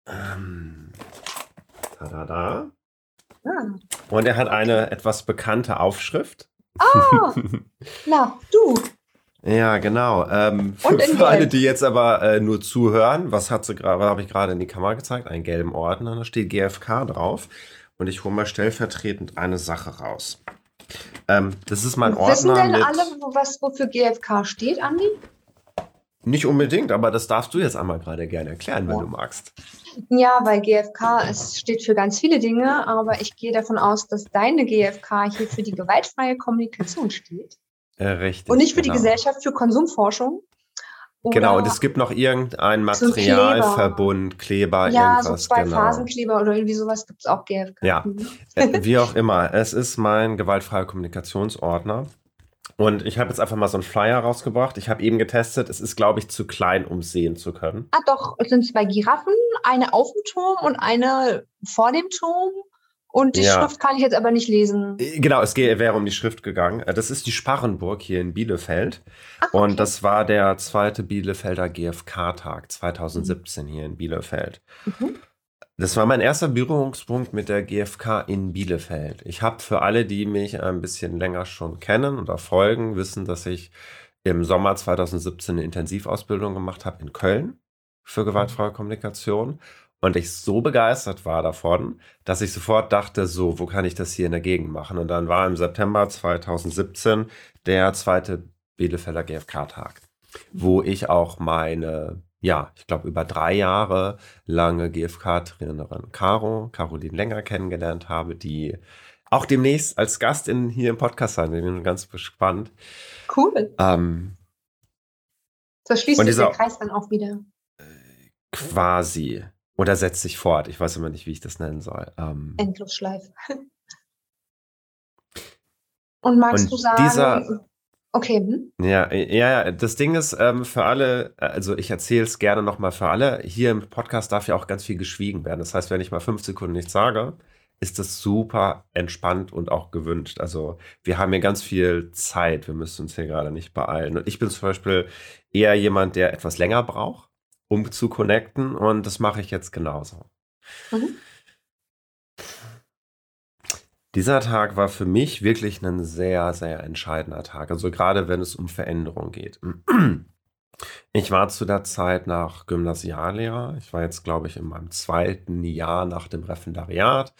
Ähm, da, da, da. Ah. Und er hat eine etwas bekannte Aufschrift. Ah, na, du. Ja, genau. Ähm, für, für alle, Gelb. die jetzt aber äh, nur zuhören, was hat sie gerade, was habe ich gerade in die Kamera gezeigt? Einen gelben Ordner, da steht GFK drauf. Und ich hole mal stellvertretend eine Sache raus. Ähm, das ist mein Wissen Ordner denn mit. alle, wo, was wofür GFK steht, Andi? Nicht unbedingt, aber das darfst du jetzt einmal gerade gerne erklären, wenn Ja. du magst. Ja, weil GFK, es steht für ganz viele Dinge, aber ich gehe davon aus, dass deine GFK hier für die gewaltfreie Kommunikation steht. Äh, richtig. Und nicht für genau. die Gesellschaft für Konsumforschung. Genau, und es gibt noch irgendein So. Materialverbund, Kleber, ja, so irgendwas. zwei genau. Phasenkleber oder irgendwie sowas gibt es auch GFK. Ja. Mhm. Äh, Wie auch immer, es ist mein gewaltfreier Kommunikationsordner. Und ich habe jetzt einfach mal so einen Flyer rausgebracht. Ich habe eben getestet, es ist, glaube ich, zu klein, um sehen zu können. Ah, doch, es sind zwei Giraffen, eine auf dem Turm und eine vor dem Turm. Und die Ja. Schrift kann ich jetzt aber nicht lesen. Äh, Genau, es wäre um die Schrift gegangen. Äh, Das ist die Sparrenburg hier in Bielefeld. Ach, Und okay. das war der zweite Bielefelder GfK-Tag 2017 hier in Bielefeld. Mhm. Das war mein erster Berührungspunkt mit der GfK in Bielefeld. Ich habe für alle, die mich ein bisschen länger schon kennen oder folgen, wissen, dass ich im Sommer 2017 eine Intensivausbildung gemacht habe in Köln für gewaltfreie Kommunikation. Und ich so begeistert war davon, dass ich sofort dachte, so, wo kann ich das hier in der Gegend machen? Und dann war im September 2017 der zweite Bielefelder GFK-Tag, wo ich auch meine, ja, ich glaube, über drei Jahre lange GFK-Trainerin Caro, Caroline Länger kennengelernt habe, die auch demnächst als Gastin hier im Podcast sein. Ich bin ganz gespannt. Cool. Ähm, so schließt sich der Kreis dann auch wieder. Quasi. Oder setzt sich fort. Ich weiß immer nicht, wie ich das nennen soll. Ähm, Endlosschleife. Und magst und du sagen, dieser, okay. Hm? Ja, ja, das Ding ist ähm, für alle, also ich erzähle es gerne nochmal für alle. Hier im Podcast darf ja auch ganz viel geschwiegen werden. Das heißt, wenn ich mal fünf Sekunden nichts sage, ist das super entspannt und auch gewünscht. Also wir haben hier ganz viel Zeit. Wir müssen uns hier gerade nicht beeilen. Und ich bin zum Beispiel eher jemand, der etwas länger braucht um zu connecten und das mache ich jetzt genauso. Mhm. Dieser Tag war für mich wirklich ein sehr, sehr entscheidender Tag. Also gerade wenn es um Veränderung geht. Ich war zu der Zeit nach Gymnasiallehrer. Ich war jetzt, glaube ich, in meinem zweiten Jahr nach dem Referendariat.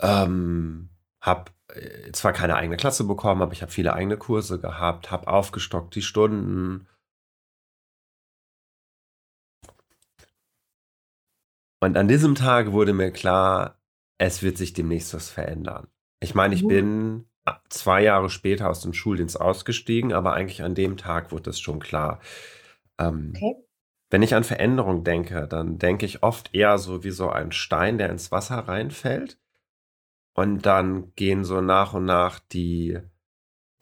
Ähm, habe äh, zwar keine eigene Klasse bekommen, aber ich habe viele eigene Kurse gehabt, habe aufgestockt die Stunden, Und an diesem Tag wurde mir klar, es wird sich demnächst was verändern. Ich meine, ich bin zwei Jahre später aus dem Schuldienst ausgestiegen, aber eigentlich an dem Tag wurde es schon klar. Ähm, okay. Wenn ich an Veränderung denke, dann denke ich oft eher so wie so ein Stein, der ins Wasser reinfällt. Und dann gehen so nach und nach die,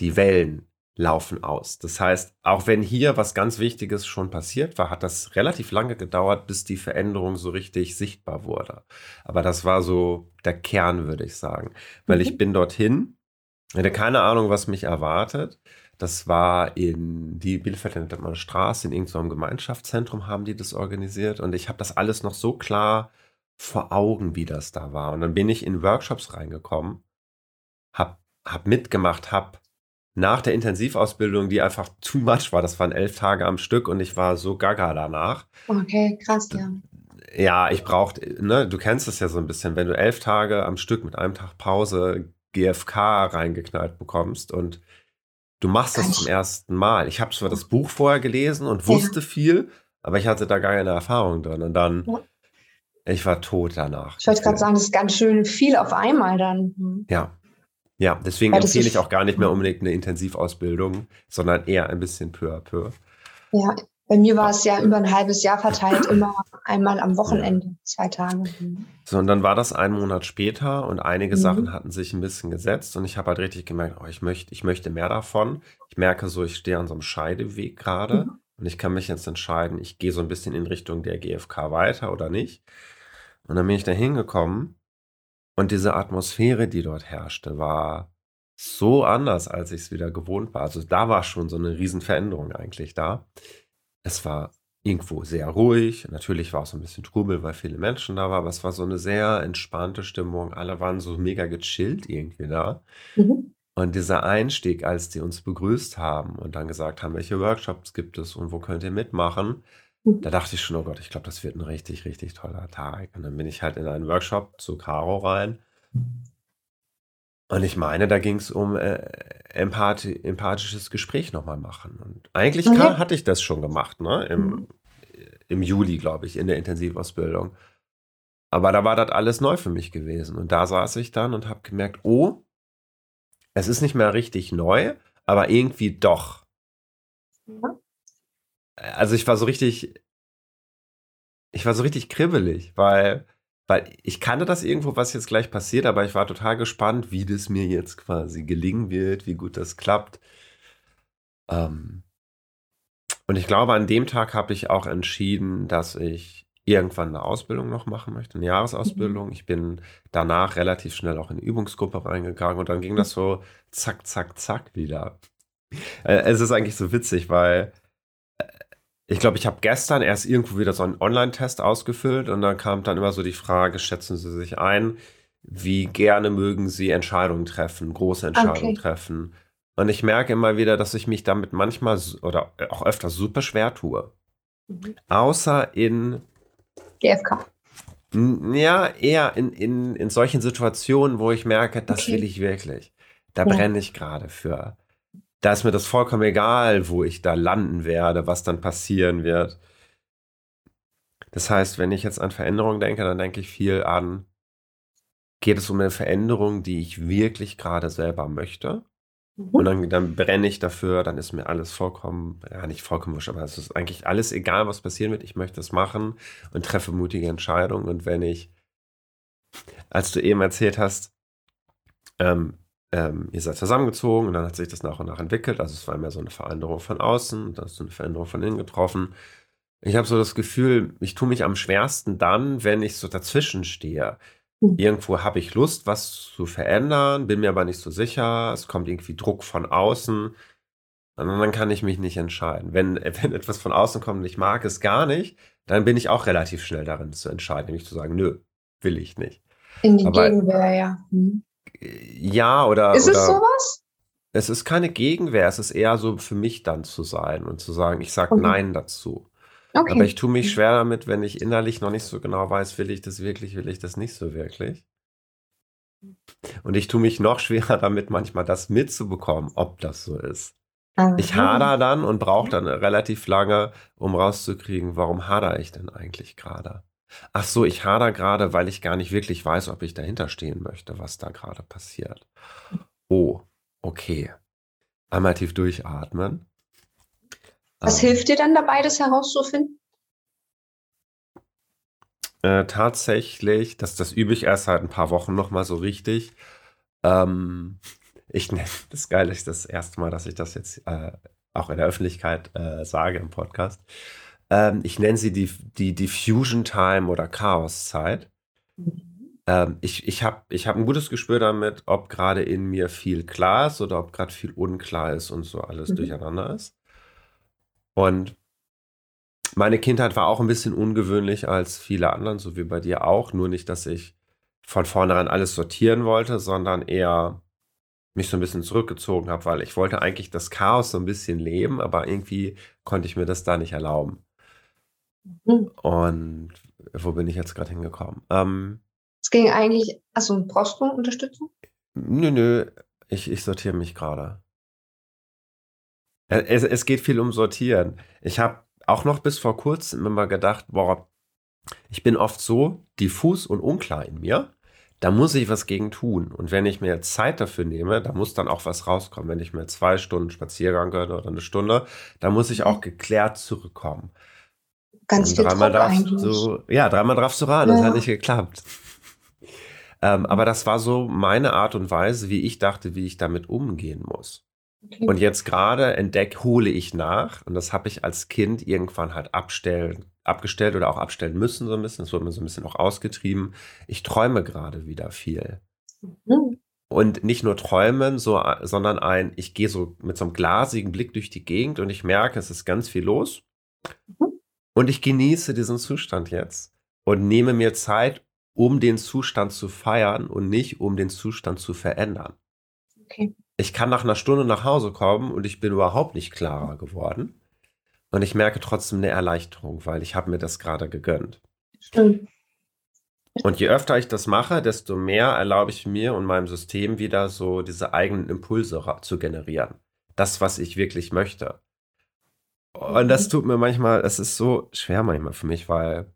die Wellen laufen aus. Das heißt, auch wenn hier was ganz Wichtiges schon passiert war, hat das relativ lange gedauert, bis die Veränderung so richtig sichtbar wurde. Aber das war so der Kern, würde ich sagen. Weil mhm. ich bin dorthin, hatte keine Ahnung, was mich erwartet. Das war in die Bielefelder Straße, in irgendeinem Gemeinschaftszentrum haben die das organisiert. Und ich habe das alles noch so klar vor Augen, wie das da war. Und dann bin ich in Workshops reingekommen, habe hab mitgemacht, habe nach der Intensivausbildung, die einfach too much war. Das waren elf Tage am Stück und ich war so gaga danach. Okay, krass, ja. Ja, ich brauchte, ne, du kennst es ja so ein bisschen, wenn du elf Tage am Stück mit einem Tag Pause GFK reingeknallt bekommst und du machst das zum ersten Mal. Ich habe zwar das Buch vorher gelesen und wusste ja. viel, aber ich hatte da gar keine Erfahrung drin. Und dann, ja. ich war tot danach. Ich wollte gerade sagen, das ist ganz schön viel auf einmal dann. Hm. Ja, ja, deswegen empfehle ich auch gar nicht mehr unbedingt eine Intensivausbildung, sondern eher ein bisschen peu à peu. Ja, bei mir war es ja über ein halbes Jahr verteilt, immer einmal am Wochenende, zwei Tage. So, und dann war das einen Monat später und einige mhm. Sachen hatten sich ein bisschen gesetzt und ich habe halt richtig gemerkt, oh, ich möchte, ich möchte mehr davon. Ich merke so, ich stehe an so einem Scheideweg gerade mhm. und ich kann mich jetzt entscheiden, ich gehe so ein bisschen in Richtung der GfK weiter oder nicht. Und dann bin ich da hingekommen und diese Atmosphäre, die dort herrschte, war so anders, als ich es wieder gewohnt war. Also da war schon so eine Riesenveränderung eigentlich da. Es war irgendwo sehr ruhig. Natürlich war es so ein bisschen Trubel, weil viele Menschen da waren, aber es war so eine sehr entspannte Stimmung. Alle waren so mega gechillt irgendwie da. Mhm. Und dieser Einstieg, als die uns begrüßt haben und dann gesagt haben, welche Workshops gibt es und wo könnt ihr mitmachen. Da dachte ich schon, oh Gott, ich glaube, das wird ein richtig, richtig toller Tag. Und dann bin ich halt in einen Workshop zu Caro rein. Und ich meine, da ging es um äh, empathi empathisches Gespräch nochmal machen. Und eigentlich Mhm. hatte ich das schon gemacht, ne? Im, Mhm. im Juli, glaube ich, in der Intensivausbildung. Aber da war das alles neu für mich gewesen. Und da saß ich dann und habe gemerkt, oh, es ist nicht mehr richtig neu, aber irgendwie doch. Ja also ich war so richtig, ich war so richtig kribbelig, weil, weil ich kannte das irgendwo, was jetzt gleich passiert, aber ich war total gespannt, wie das mir jetzt quasi gelingen wird, wie gut das klappt. Ähm, und ich glaube, an dem Tag habe ich auch entschieden, dass ich irgendwann eine Ausbildung noch machen möchte, eine Jahresausbildung. Mhm. Ich bin danach relativ schnell auch in eine Übungsgruppe reingegangen und dann ging das so zack, zack, zack wieder. Äh, es ist eigentlich so witzig, weil ich glaube, ich habe gestern erst irgendwo wieder so einen Online-Test ausgefüllt und dann kam dann immer so die Frage, schätzen Sie sich ein, wie gerne mögen Sie Entscheidungen treffen, große Entscheidungen okay. treffen. Und ich merke immer wieder, dass ich mich damit manchmal oder auch öfter super schwer tue. Mhm. Außer in GFK. Ja, eher in, in, in solchen Situationen, wo ich merke, das Okay. will ich wirklich. Da Ja. brenne ich gerade für. Da ist mir das vollkommen egal, wo ich da landen werde, was dann passieren wird. Das heißt, wenn ich jetzt an Veränderung denke, dann denke ich viel an, geht es um eine Veränderung, die ich wirklich gerade selber möchte? Und Mhm. dann, dann brenne ich dafür, dann ist mir alles vollkommen, ja nicht vollkommen wurscht, aber es ist eigentlich alles egal, was passieren wird. Ich möchte es machen und treffe mutige Entscheidungen. Und wenn ich, als du eben erzählt hast, ähm, ähm, ihr seid zusammengezogen und dann hat sich das nach und nach entwickelt. Also es war mehr so eine Veränderung von außen, und dann hast du eine Veränderung von innen getroffen. Ich habe so das Gefühl, ich tue mich am schwersten dann, wenn ich so dazwischen stehe. Mhm. Irgendwo habe ich Lust, was zu verändern, bin mir aber nicht so sicher. Es kommt irgendwie Druck von außen. Und dann kann ich mich nicht entscheiden. Wenn, wenn etwas von außen kommt und ich mag es gar nicht, dann bin ich auch relativ schnell darin zu entscheiden, nämlich zu sagen, nö, will ich nicht. In die Aber- Gegenwehr, ja. Mhm. Ja, oder, Ist oder es sowas? es ist keine Gegenwehr, es ist eher so für mich dann zu sein und zu sagen, ich sage Okay. Nein dazu. Okay. Aber ich tue mich schwer damit, wenn ich innerlich noch nicht so genau weiß, will ich das wirklich, will ich das nicht so wirklich. Und ich tue mich noch schwerer damit, manchmal das mitzubekommen, ob das so ist. Ich hader dann und brauche dann relativ lange, um rauszukriegen, warum hader ich denn eigentlich gerade? Ach so, ich hader gerade, weil ich gar nicht wirklich weiß, ob ich dahinter stehen möchte, was da gerade passiert. Oh, okay. Einmal tief durchatmen. Was Ähm, hilft dir dann dabei, das herauszufinden? Äh, tatsächlich, das, das übe ich erst seit ein paar Wochen noch mal so richtig. Ähm, ich nenne das geil, ist das erste Mal, dass ich das jetzt äh, auch in der Öffentlichkeit äh, sage im Podcast. Ähm, ich nenne sie die, die Diffusion Time oder Chaoszeit. Ähm, ich ich habe ich hab ein gutes Gespür damit, ob gerade in mir viel klar ist oder ob gerade viel unklar ist und so alles Mhm. durcheinander ist. Und meine Kindheit war auch ein bisschen ungewöhnlich als viele anderen, so wie bei dir auch. Nur nicht, dass ich von vornherein alles sortieren wollte, sondern eher mich so ein bisschen zurückgezogen habe, weil ich wollte eigentlich das Chaos so ein bisschen leben, aber irgendwie konnte ich mir das da nicht erlauben. Mhm. Und wo bin ich jetzt gerade hingekommen? Ähm, Es ging eigentlich, also brauchst du Unterstützung? nö, nö, ich, ich sortiere mich gerade. Äh, Es, es geht viel um Sortieren. Ich habe auch noch bis vor kurzem immer gedacht, boah, ich bin oft so diffus und unklar in mir. Da muss ich was gegen tun. Und wenn ich mir jetzt Zeit dafür nehme, da muss dann auch was rauskommen. Wenn ich mir zwei Stunden Spaziergang gönne oder eine Stunde, da muss ich auch geklärt zurückkommen. Ganz Und viel dreimal Druck darfst eigentlich. du, ja, dreimal darfst du ran, das Ja. hat nicht geklappt. Ähm, aber das war so meine Art und Weise, wie ich dachte, wie ich damit umgehen muss. Okay. Und jetzt gerade entdeck, hole ich nach. Und das habe ich als Kind irgendwann halt abstellen, abgestellt oder auch abstellen müssen, so ein bisschen. Das wurde mir so ein bisschen auch ausgetrieben. Ich träume gerade wieder viel. Mhm. Und nicht nur träumen, so, sondern ein, ich gehe so mit so einem glasigen Blick durch die Gegend und ich merke, es ist ganz viel los. Mhm. Und ich genieße diesen Zustand jetzt und nehme mir Zeit, um den Zustand zu feiern und nicht um den Zustand zu verändern. Okay. Ich kann nach einer Stunde nach Hause kommen und ich bin überhaupt nicht klarer geworden. Und ich merke trotzdem eine Erleichterung, weil ich habe mir das gerade gegönnt. Stimmt. Und je öfter ich das mache, desto mehr erlaube ich mir und meinem System wieder so diese eigenen Impulse zu generieren. Das, was ich wirklich möchte. Und das tut mir manchmal, es ist so schwer manchmal für mich, weil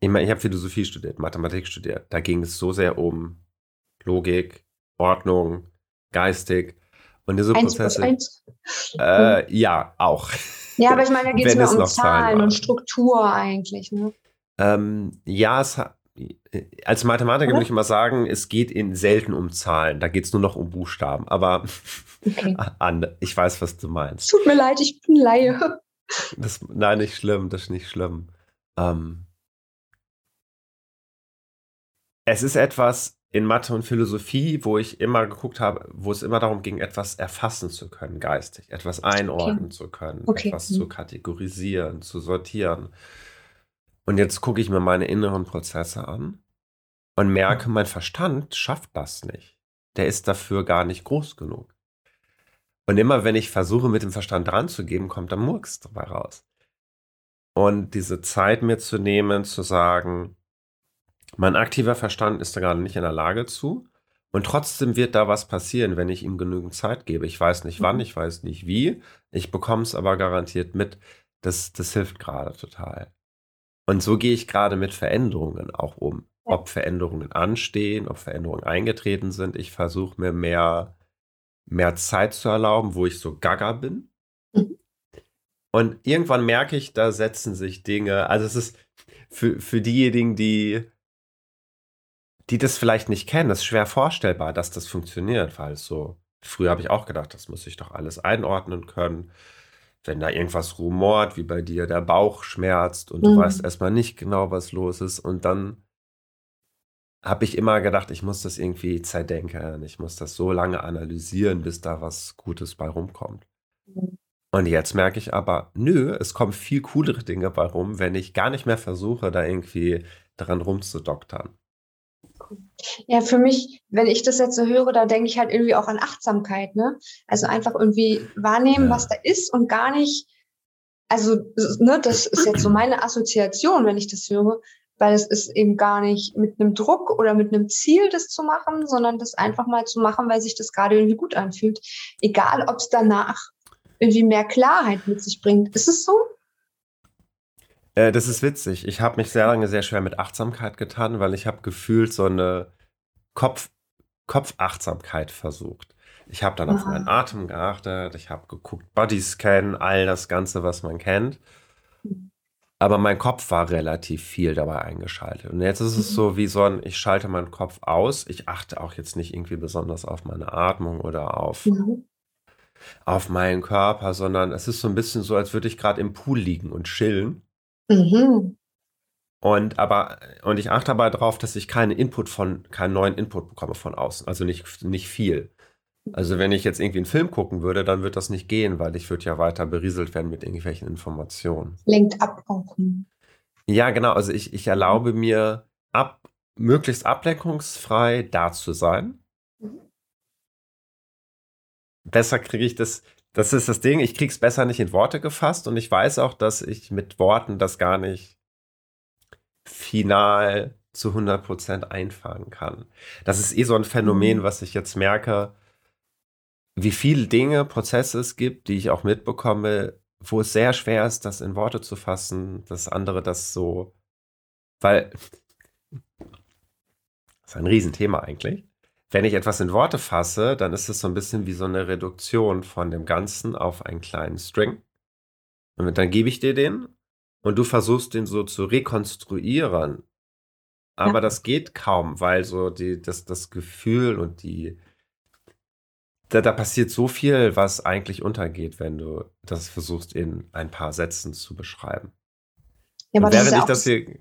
ich meine, ich habe Philosophie studiert, Mathematik studiert. Da ging es so sehr um Logik, Ordnung, geistig. Und diese Eins plus Prozesse, eins. äh, ja, auch. Ja, aber ich meine, da geht es mehr um Zahlen waren. und Struktur eigentlich. Ne? Ähm, ja, es hat, als Mathematiker würde ich immer sagen, es geht in selten um Zahlen. Da geht es nur noch um Buchstaben. Aber Okay. ich weiß, was du meinst. tut mir leid, ich bin Laie. Das, nein, nicht schlimm, das ist nicht schlimm. Ähm, es ist etwas in Mathe und Philosophie, wo ich immer geguckt habe, wo es immer darum ging, etwas erfassen zu können, geistig, etwas einordnen zu können, Okay. etwas Mhm. zu kategorisieren, zu sortieren. Und jetzt gucke ich mir meine inneren Prozesse an und merke, mein Verstand schafft das nicht. Der ist dafür gar nicht groß genug. Und immer wenn ich versuche, mit dem Verstand dran zu geben, kommt da Murks dabei raus. Und diese Zeit mir zu nehmen, zu sagen, Mein aktiver Verstand ist da gerade nicht in der Lage zu. Und trotzdem wird da was passieren, wenn ich ihm genügend Zeit gebe. Ich weiß nicht wann, mhm. ich weiß nicht wie. Ich bekomme es aber garantiert mit. Das, das hilft gerade total. Und so gehe ich gerade mit Veränderungen auch um. Ob Veränderungen anstehen, ob Veränderungen eingetreten sind. Ich versuche mir mehr, mehr Zeit zu erlauben, wo ich so gaga bin. Mhm. Und irgendwann merke ich, da setzen sich Dinge. Also es ist für, für diejenigen, die, die das vielleicht nicht kennen, ist schwer vorstellbar, dass das funktioniert, weil so, früher habe ich auch gedacht, das muss ich doch alles einordnen können. Wenn da irgendwas rumort, wie bei dir der Bauch schmerzt und du mhm. weißt erstmal nicht genau, was los ist. Und dann habe ich immer gedacht, ich muss das irgendwie zerdenken. Ich muss das so lange analysieren, bis da was Gutes bei rumkommt. Mhm. Und jetzt merke ich aber, nö, es kommen viel coolere Dinge bei rum, wenn ich gar nicht mehr versuche, da irgendwie dran rumzudoktern. Ja, für mich, wenn ich das jetzt so höre, da denke ich halt irgendwie auch an Achtsamkeit, ne? Also einfach irgendwie wahrnehmen, ja. was da ist und gar nicht, also, ne, das ist jetzt so meine Assoziation, wenn ich das höre, weil es ist eben gar nicht mit einem Druck oder mit einem Ziel, das zu machen, sondern das einfach mal zu machen, weil sich das gerade irgendwie gut anfühlt. Egal, ob es danach irgendwie mehr Klarheit mit sich bringt. Ist es so? Äh, das ist witzig. Ich habe mich sehr lange sehr schwer mit Achtsamkeit getan, weil ich habe gefühlt so eine Kopf, Kopfachtsamkeit versucht. Ich habe dann Aha. auf meinen Atem geachtet, ich habe geguckt, Bodyscan, all das Ganze, was man kennt. Aber mein Kopf war relativ viel dabei eingeschaltet. Und jetzt ist es mhm. so wie so ein, ich schalte meinen Kopf aus. Ich achte auch jetzt nicht irgendwie besonders auf meine Atmung oder auf mhm auf meinen Körper, sondern es ist so ein bisschen so, als würde ich gerade im Pool liegen und chillen. Mhm. Und aber, und ich achte aber darauf, dass ich keinen Input von, keinen neuen Input bekomme von außen. Also nicht, nicht viel. Also wenn ich jetzt irgendwie einen Film gucken würde, dann wird das nicht gehen, weil ich würde ja weiter berieselt werden mit irgendwelchen Informationen. Lenkt ab auch. Ja, genau. Also ich, ich erlaube mir ab, möglichst ablenkungsfrei da zu sein besser kriege ich das. Das ist das Ding, ich kriege es besser nicht in Worte gefasst und ich weiß auch, dass ich mit Worten das gar nicht final zu 100% einfangen kann. Das ist eh so ein Phänomen, mhm. was ich jetzt merke, wie viele Dinge, Prozesse es gibt, die ich auch mitbekomme, wo es sehr schwer ist, das in Worte zu fassen, dass andere das so, weil das ist ein Riesenthema eigentlich wenn ich etwas in Worte fasse, dann ist es so ein bisschen wie so eine Reduktion von dem Ganzen auf einen kleinen String. Und dann gebe ich dir den und du versuchst den so zu rekonstruieren. Aber ja. das geht kaum, weil so die, das, das Gefühl und die, da, da passiert so viel, was eigentlich untergeht, wenn du das versuchst in ein paar Sätzen zu beschreiben. Ja, aber während das ich das hier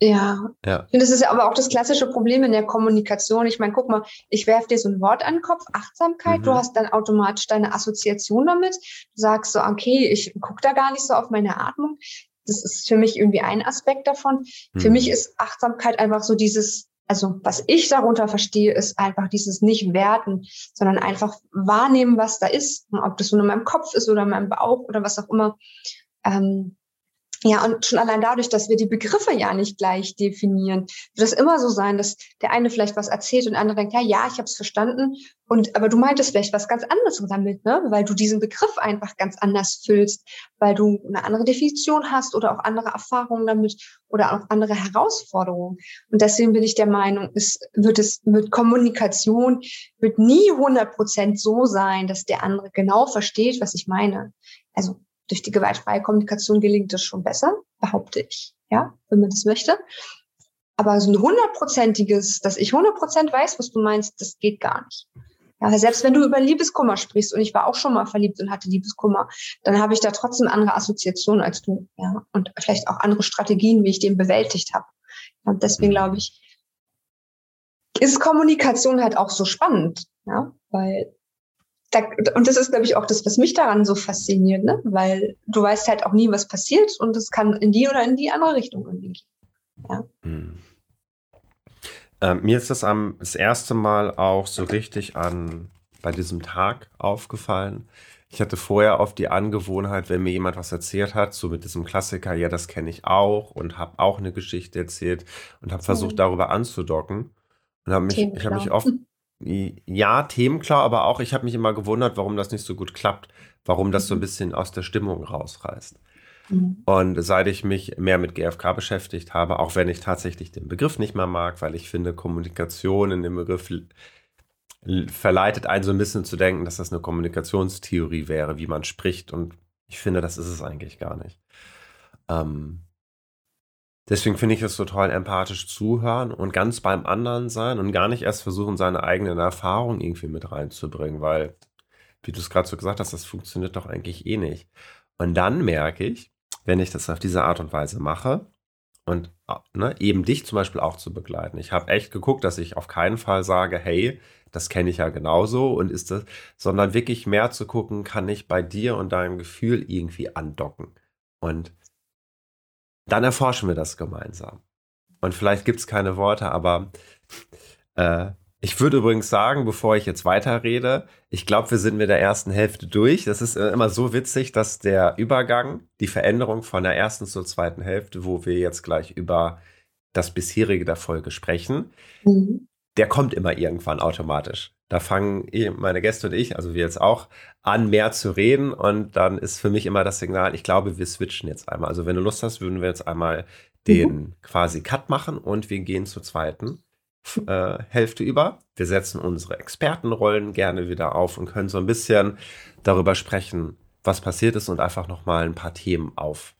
ja. ja. Ich finde, das ist ja aber auch das klassische Problem in der Kommunikation. Ich meine, guck mal, ich werfe dir so ein Wort an den Kopf, Achtsamkeit, mhm. du hast dann automatisch deine Assoziation damit. Du sagst so, okay, ich gucke da gar nicht so auf meine Atmung. Das ist für mich irgendwie ein Aspekt davon. Mhm. Für mich ist Achtsamkeit einfach so dieses, also was ich darunter verstehe, ist einfach dieses nicht werten, sondern einfach wahrnehmen, was da ist. ob das so in meinem Kopf ist oder in meinem Bauch oder was auch immer. Ähm, ja, und schon allein dadurch, dass wir die Begriffe ja nicht gleich definieren, wird es immer so sein, dass der eine vielleicht was erzählt und der andere denkt, ja, ja, ich habe es verstanden. Und aber du meintest vielleicht was ganz anderes damit, ne? Weil du diesen Begriff einfach ganz anders füllst, weil du eine andere Definition hast oder auch andere Erfahrungen damit oder auch andere Herausforderungen. Und deswegen bin ich der Meinung, es wird es mit Kommunikation wird nie 100 Prozent so sein, dass der andere genau versteht, was ich meine. Also durch die gewaltfreie Kommunikation gelingt das schon besser, behaupte ich, ja, wenn man das möchte. Aber so ein hundertprozentiges, dass ich hundertprozent weiß, was du meinst, das geht gar nicht. Ja, selbst wenn du über Liebeskummer sprichst und ich war auch schon mal verliebt und hatte Liebeskummer, dann habe ich da trotzdem andere Assoziationen als du, ja, und vielleicht auch andere Strategien, wie ich den bewältigt habe. Und deswegen glaube ich, ist Kommunikation halt auch so spannend, ja, weil da, und das ist, glaube ich, auch das, was mich daran so fasziniert, ne? weil du weißt halt auch nie, was passiert und es kann in die oder in die andere Richtung gehen. Ja. Hm. Ähm, mir ist das am, das erste Mal auch so richtig an bei diesem Tag aufgefallen. Ich hatte vorher oft die Angewohnheit, wenn mir jemand was erzählt hat, so mit diesem Klassiker, ja, das kenne ich auch und habe auch eine Geschichte erzählt und habe versucht, darüber anzudocken und habe mich, ich habe mich oft, ja, themenklar, aber auch, ich habe mich immer gewundert, warum das nicht so gut klappt, warum das so ein Mhm. bisschen aus der Stimmung rausreißt. Mhm. Und seit ich mich mehr mit GFK beschäftigt habe, auch wenn ich tatsächlich den Begriff nicht mehr mag, weil ich finde, Kommunikation in dem Begriff verleitet einen so ein bisschen zu denken, dass das eine Kommunikationstheorie wäre, wie man spricht. Und ich finde, das ist es eigentlich gar nicht. Ähm, deswegen finde ich es so toll, empathisch zuhören und ganz beim anderen sein und gar nicht erst versuchen, seine eigenen Erfahrungen irgendwie mit reinzubringen, weil, wie du es gerade so gesagt hast, das funktioniert doch eigentlich eh nicht. Und dann merke ich, wenn ich das auf diese Art und Weise mache und ne, eben dich zum Beispiel auch zu begleiten. Ich habe echt geguckt, dass ich auf keinen Fall sage, hey, das kenne ich ja genauso und ist das, sondern wirklich mehr zu gucken, kann ich bei dir und deinem Gefühl irgendwie andocken. Und dann erforschen wir das gemeinsam. Und vielleicht gibt es keine Worte, aber äh, ich würde übrigens sagen, bevor ich jetzt weiterrede, ich glaube, wir sind mit der ersten Hälfte durch. Das ist äh, immer so witzig, dass der Übergang, die Veränderung von der ersten zur zweiten Hälfte, wo wir jetzt gleich über das bisherige der Folge sprechen, Mhm. der kommt immer irgendwann automatisch. Da fangen eh meine Gäste und ich, also wir jetzt auch, an, mehr zu reden. Und dann ist für mich immer das Signal, ich glaube, wir switchen jetzt einmal. Also wenn du Lust hast, würden wir jetzt einmal den quasi Cut machen und wir gehen zur zweiten äh, Hälfte über. Wir setzen unsere Expertenrollen gerne wieder auf und können so ein bisschen darüber sprechen, was passiert ist und einfach nochmal ein paar Themen auf,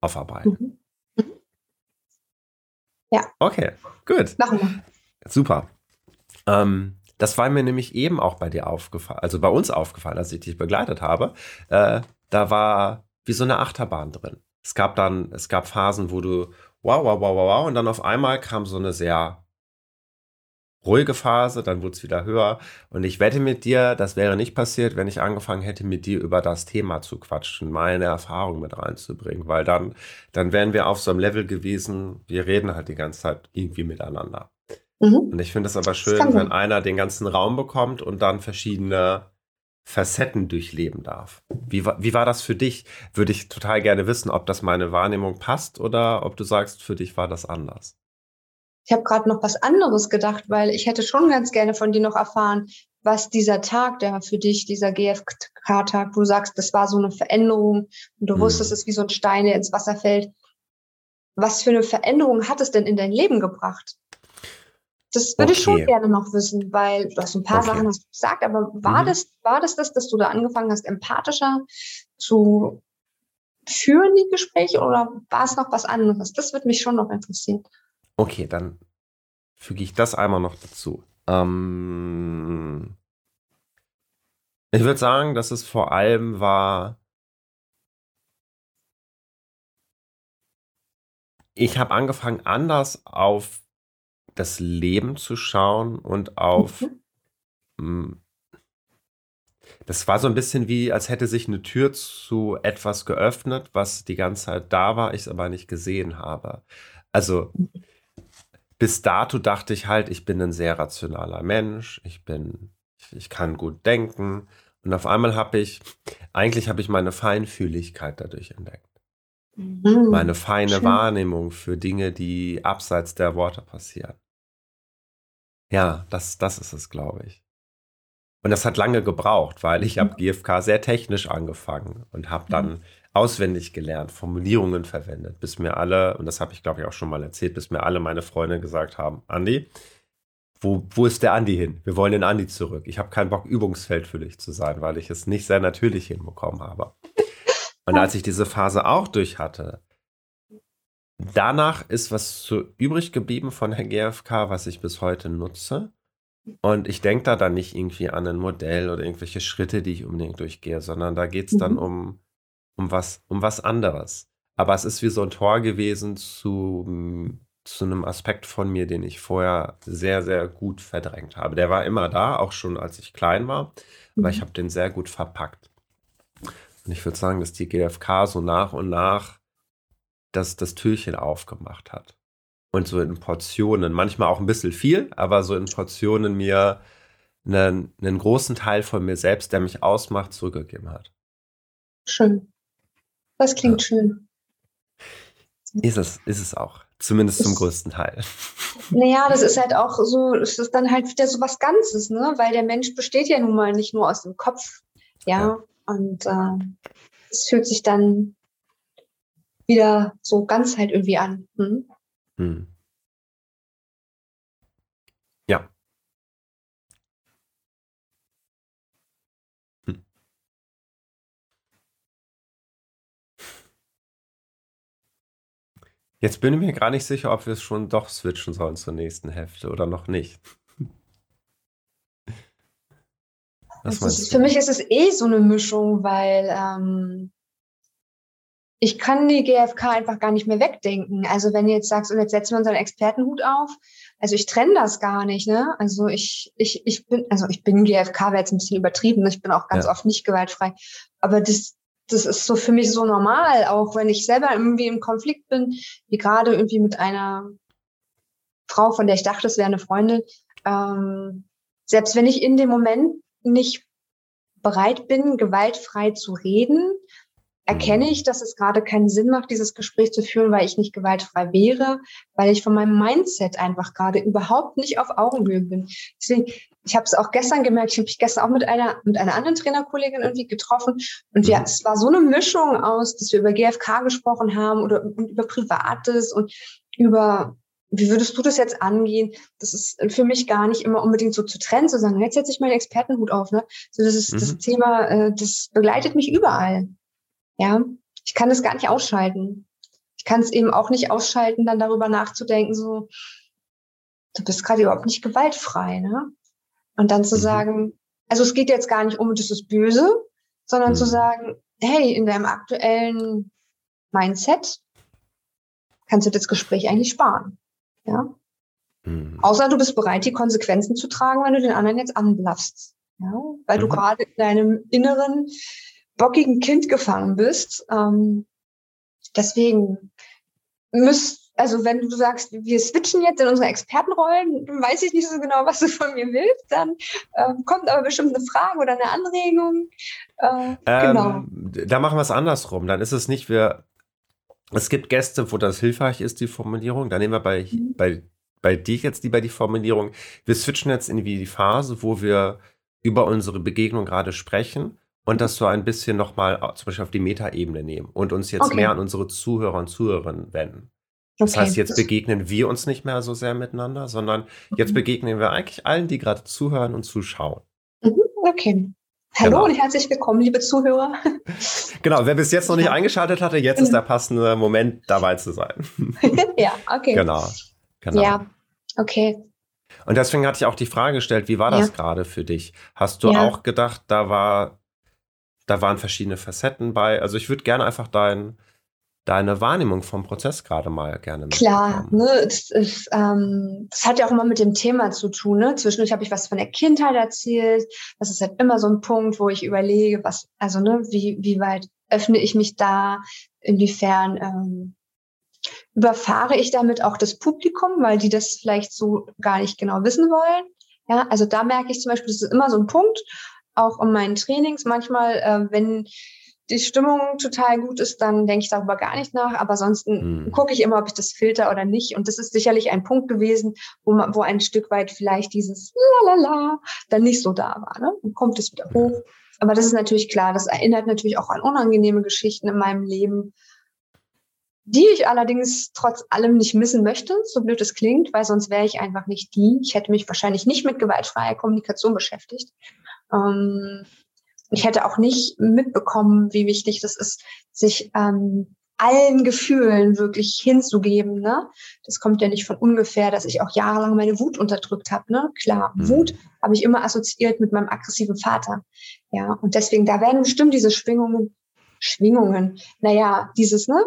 aufarbeiten. Mhm. Ja. Okay, gut. Machen wir. Super. Ähm, das war mir nämlich eben auch bei dir aufgefallen, also bei uns aufgefallen, als ich dich begleitet habe. Äh, da war wie so eine Achterbahn drin. Es gab dann, es gab Phasen, wo du wow, wow, wow, wow, wow, und dann auf einmal kam so eine sehr ruhige Phase, dann wurde es wieder höher. Und ich wette mit dir, das wäre nicht passiert, wenn ich angefangen hätte, mit dir über das Thema zu quatschen, meine Erfahrung mit reinzubringen, weil dann, dann wären wir auf so einem Level gewesen, wir reden halt die ganze Zeit irgendwie miteinander. Mhm. Und ich finde es aber schön, wenn sein. einer den ganzen Raum bekommt und dann verschiedene Facetten durchleben darf. Wie, wie war das für dich? Würde ich total gerne wissen, ob das meine Wahrnehmung passt oder ob du sagst, für dich war das anders. Ich habe gerade noch was anderes gedacht, weil ich hätte schon ganz gerne von dir noch erfahren, was dieser Tag, der für dich, dieser GFK-Tag, wo du sagst, das war so eine Veränderung und du Hm. wusstest, es ist wie so ein Stein, der ins Wasser fällt. Was für eine Veränderung hat es denn in dein Leben gebracht? Das würde ich schon Okay. gerne noch wissen, weil du hast ein paar Okay. Sachen hast du gesagt, aber war Mhm. das, war das das, dass du da angefangen hast, empathischer zu führen, die Gespräche, oder war es noch was anderes? Das würde mich schon noch interessieren. Okay, dann füge ich das einmal noch dazu. Ähm, ich würde sagen, dass es vor allem war, ich habe angefangen, anders auf das Leben zu schauen und auf, Mhm. mm, das war so ein bisschen wie, als hätte sich eine Tür zu etwas geöffnet, was die ganze Zeit da war, ich es aber nicht gesehen habe. Also bis dato dachte ich halt, ich bin ein sehr rationaler Mensch, ich bin, ich, ich kann gut denken. Und auf einmal habe ich, eigentlich habe ich meine Feinfühligkeit dadurch entdeckt. Mhm. Meine feine Schön. Wahrnehmung für Dinge, die abseits der Worte passieren. Ja, das, das ist es, glaube ich. Und das hat lange gebraucht, weil ich habe GFK sehr technisch angefangen und habe dann auswendig gelernt, Formulierungen verwendet, bis mir alle, und das habe ich glaube ich auch schon mal erzählt, bis mir alle meine Freunde gesagt haben, Andi, wo, wo ist der Andi hin? Wir wollen den Andi zurück. Ich habe keinen Bock, übungsfeld für dich zu sein, weil ich es nicht sehr natürlich hinbekommen habe. Und als ich diese Phase auch durch hatte, danach ist was so übrig geblieben von der GfK, was ich bis heute nutze. Und ich denke da dann nicht irgendwie an ein Modell oder irgendwelche Schritte, die ich unbedingt durchgehe, sondern da geht es dann Mhm. um, um, was, um was anderes. Aber es ist wie so ein Tor gewesen zu, zu einem Aspekt von mir, den ich vorher sehr, sehr gut verdrängt habe. Der war immer da, auch schon als ich klein war, aber ich Mhm. habe den sehr gut verpackt. Und ich würde sagen, dass die GfK so nach und nach das, das Türchen aufgemacht hat. Und so in Portionen, manchmal auch ein bisschen viel, aber so in Portionen mir einen, einen großen Teil von mir selbst, der mich ausmacht, zurückgegeben hat. Schön. Das klingt ja. schön. Ist es, ist es auch. Zumindest zum größten Teil. Naja, das ist halt auch so, es ist dann halt wieder so was Ganzes, ne? Weil der Mensch besteht ja nun mal nicht nur aus dem Kopf, ja. ja. Und äh, es fühlt sich dann wieder so ganz halt irgendwie an. Hm? Hm. Ja. Hm. Jetzt bin ich mir gar nicht sicher, ob wir es schon doch switchen sollen zur nächsten Hälfte oder noch nicht. Ist, für mich ist es eh so eine Mischung, weil ähm, ich kann die GfK einfach gar nicht mehr wegdenken. Also wenn du jetzt sagst, und jetzt setzen wir unseren Expertenhut auf, also ich trenne das gar nicht, ne? Also ich, ich, ich bin, also ich bin GfK, wäre jetzt ein bisschen übertrieben, ich bin auch ganz ja. oft nicht gewaltfrei. Aber das, das ist so für mich so normal, auch wenn ich selber irgendwie im Konflikt bin, wie gerade irgendwie mit einer Frau, von der ich dachte, es wäre eine Freundin. Ähm, selbst wenn ich in dem Moment nicht bereit bin, gewaltfrei zu reden, erkenne ich, dass es gerade keinen Sinn macht, dieses Gespräch zu führen, weil ich nicht gewaltfrei wäre, weil ich von meinem Mindset einfach gerade überhaupt nicht auf Augenhöhe bin. Deswegen, ich habe es auch gestern gemerkt, ich habe mich gestern auch mit einer mit einer anderen Trainerkollegin irgendwie getroffen und wir, mhm. es war so eine Mischung aus, dass wir über GFK gesprochen haben oder über Privates und über wie würdest du das jetzt angehen? Das ist für mich gar nicht immer unbedingt so zu trennen, zu sagen, jetzt setze ich meinen Expertenhut auf. Ne? So, das ist mhm. das Thema, äh, das begleitet mich überall. Ja, ich kann das gar nicht ausschalten. Ich kann es eben auch nicht ausschalten, dann darüber nachzudenken, so, du bist gerade überhaupt nicht gewaltfrei, ne? Und dann zu mhm. sagen, also es geht jetzt gar nicht um, das ist böse, sondern mhm. zu sagen, hey, in deinem aktuellen Mindset kannst du das Gespräch eigentlich sparen. Ja. Mhm. Außer du bist bereit, die Konsequenzen zu tragen, wenn du den anderen jetzt anblaffst. Ja, weil du mhm. gerade in deinem inneren bockigen Kind gefangen bist. Ähm, deswegen müsst, also wenn du sagst, wir switchen jetzt in unsere Expertenrollen, weiß ich nicht so genau, was du von mir willst, dann ähm, kommt aber bestimmt eine Frage oder eine Anregung. Äh, ähm, genau. Da machen wir es andersrum. Dann ist es nicht, wir, es gibt Gäste, wo das hilfreich ist, die Formulierung. Da nehmen wir bei, mhm. bei, bei dir jetzt lieber die Formulierung. Wir switchen jetzt in die Phase, wo wir über unsere Begegnung gerade sprechen und das so ein bisschen nochmal zum Beispiel auf die Metaebene nehmen und uns jetzt okay. mehr an unsere Zuhörer und Zuhörerinnen wenden. Das okay. heißt, jetzt begegnen wir uns nicht mehr so sehr miteinander, sondern mhm. jetzt begegnen wir eigentlich allen, die gerade zuhören und zuschauen. Mhm, okay. Hallo genau. und herzlich willkommen, liebe Zuhörer. Genau, wer bis jetzt noch nicht eingeschaltet hatte, jetzt ist der passende Moment, dabei zu sein. ja, okay. Genau. genau. Ja, okay. Und deswegen hatte ich auch die Frage gestellt, wie war das ja. gerade für dich? Hast du ja. auch gedacht, da war da waren verschiedene Facetten bei. Also ich würde gerne einfach dein, deine Wahrnehmung vom Prozess gerade mal gerne Klar, ne, das, ist, ähm, das hat ja auch immer mit dem Thema zu tun. Ne? Zwischendurch habe ich was von der Kindheit erzählt. Das ist halt immer so ein Punkt, wo ich überlege, was, also ne, wie, wie weit öffne ich mich da, inwiefern ähm, überfahre ich damit auch das Publikum, weil die das vielleicht so gar nicht genau wissen wollen. Ja, also da merke ich zum Beispiel, das ist immer so ein Punkt, auch in meinen Trainings. Manchmal, äh, wenn die Stimmung total gut ist, dann denke ich darüber gar nicht nach. Aber sonst mhm. gucke ich immer, ob ich das filter oder nicht. Und das ist sicherlich ein Punkt gewesen, wo man, wo ein Stück weit vielleicht dieses Lalala dann nicht so da war. Ne? Dann kommt es wieder hoch. Aber das ist natürlich klar. Das erinnert natürlich auch an unangenehme Geschichten in meinem Leben, die ich allerdings trotz allem nicht missen möchte, so blöd es klingt, weil sonst wäre ich einfach nicht die. Ich hätte mich wahrscheinlich nicht mit gewaltfreier Kommunikation beschäftigt. Ähm, ich hätte auch nicht mitbekommen, wie wichtig das ist, sich ähm, allen Gefühlen wirklich hinzugeben. Ne? Das kommt ja nicht von ungefähr, dass ich auch jahrelang meine Wut unterdrückt habe. Ne? Klar, mhm. Wut habe ich immer assoziiert mit meinem aggressiven Vater. Ja, und deswegen, da werden bestimmt diese Schwingungen, Schwingungen, naja, dieses, ne?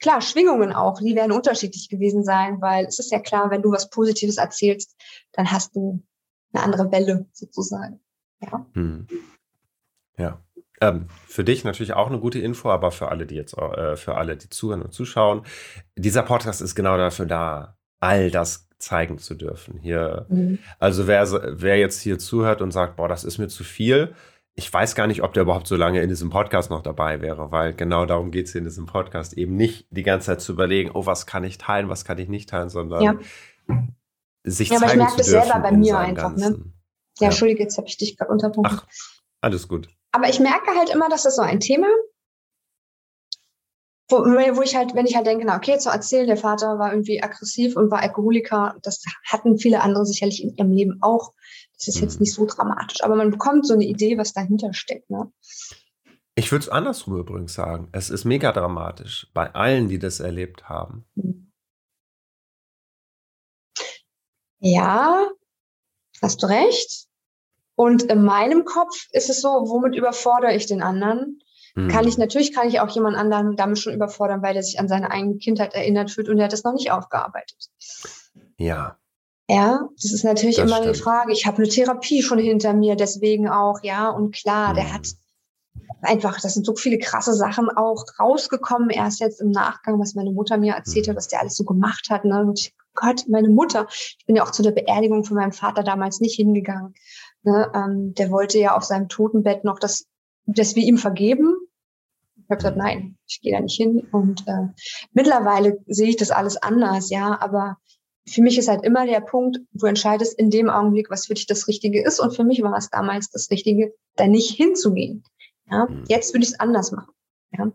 Klar, Schwingungen auch, die werden unterschiedlich gewesen sein, weil es ist ja klar, wenn du was Positives erzählst, dann hast du eine andere Welle sozusagen. Ja. Hm. Ja. Ähm, für dich natürlich auch eine gute Info, aber für alle, die jetzt, äh, für alle, die zuhören und zuschauen, dieser Podcast ist genau dafür da, all das zeigen zu dürfen. Hier, mhm. also wer, wer jetzt hier zuhört und sagt, boah, das ist mir zu viel, ich weiß gar nicht, ob der überhaupt so lange in diesem Podcast noch dabei wäre, weil genau darum geht es in diesem Podcast eben nicht die ganze Zeit zu überlegen, oh, was kann ich teilen, was kann ich nicht teilen, sondern ja. sich ja, zeigen aber ich merke das selber bei mir einfach. Ne? Ja, ja, Entschuldige, jetzt habe ich dich gerade unterbrochen. Ach, alles gut. Aber ich merke halt immer, dass das so ein Thema, wo, wo ich halt, wenn ich halt denke, na okay, zu erzählen, der Vater war irgendwie aggressiv und war Alkoholiker, das hatten viele andere sicherlich in ihrem Leben auch. Das ist jetzt mhm. nicht so dramatisch, aber man bekommt so eine Idee, was dahinter steckt. Ne? Ich würde es andersrum übrigens sagen. Es ist mega dramatisch bei allen, die das erlebt haben. Ja, hast du recht. Und in meinem Kopf ist es so, womit überfordere ich den anderen? Mhm. Kann ich, natürlich kann ich auch jemand anderen damit schon überfordern, weil der sich an seine eigene Kindheit erinnert fühlt und der hat das noch nicht aufgearbeitet. Ja. Ja, das ist natürlich das immer stimmt. die Frage. Ich habe eine Therapie schon hinter mir, deswegen auch, ja, und klar, mhm. der hat einfach, das sind so viele krasse Sachen auch rausgekommen, erst jetzt im Nachgang, was meine Mutter mir erzählt mhm. hat, was der alles so gemacht hat. Ne? Und Gott, meine Mutter, ich bin ja auch zu der Beerdigung von meinem Vater damals nicht hingegangen. Ne? Ähm, der wollte ja auf seinem Totenbett noch, dass, dass wir ihm vergeben. Ich habe gesagt, nein, ich gehe da nicht hin. Und äh, mittlerweile sehe ich das alles anders, ja. Aber für mich ist halt immer der Punkt, du entscheidest in dem Augenblick, was für dich das Richtige ist. Und für mich war es damals das Richtige, da nicht hinzugehen. Ja, mhm. jetzt würde ich es anders machen. Ja.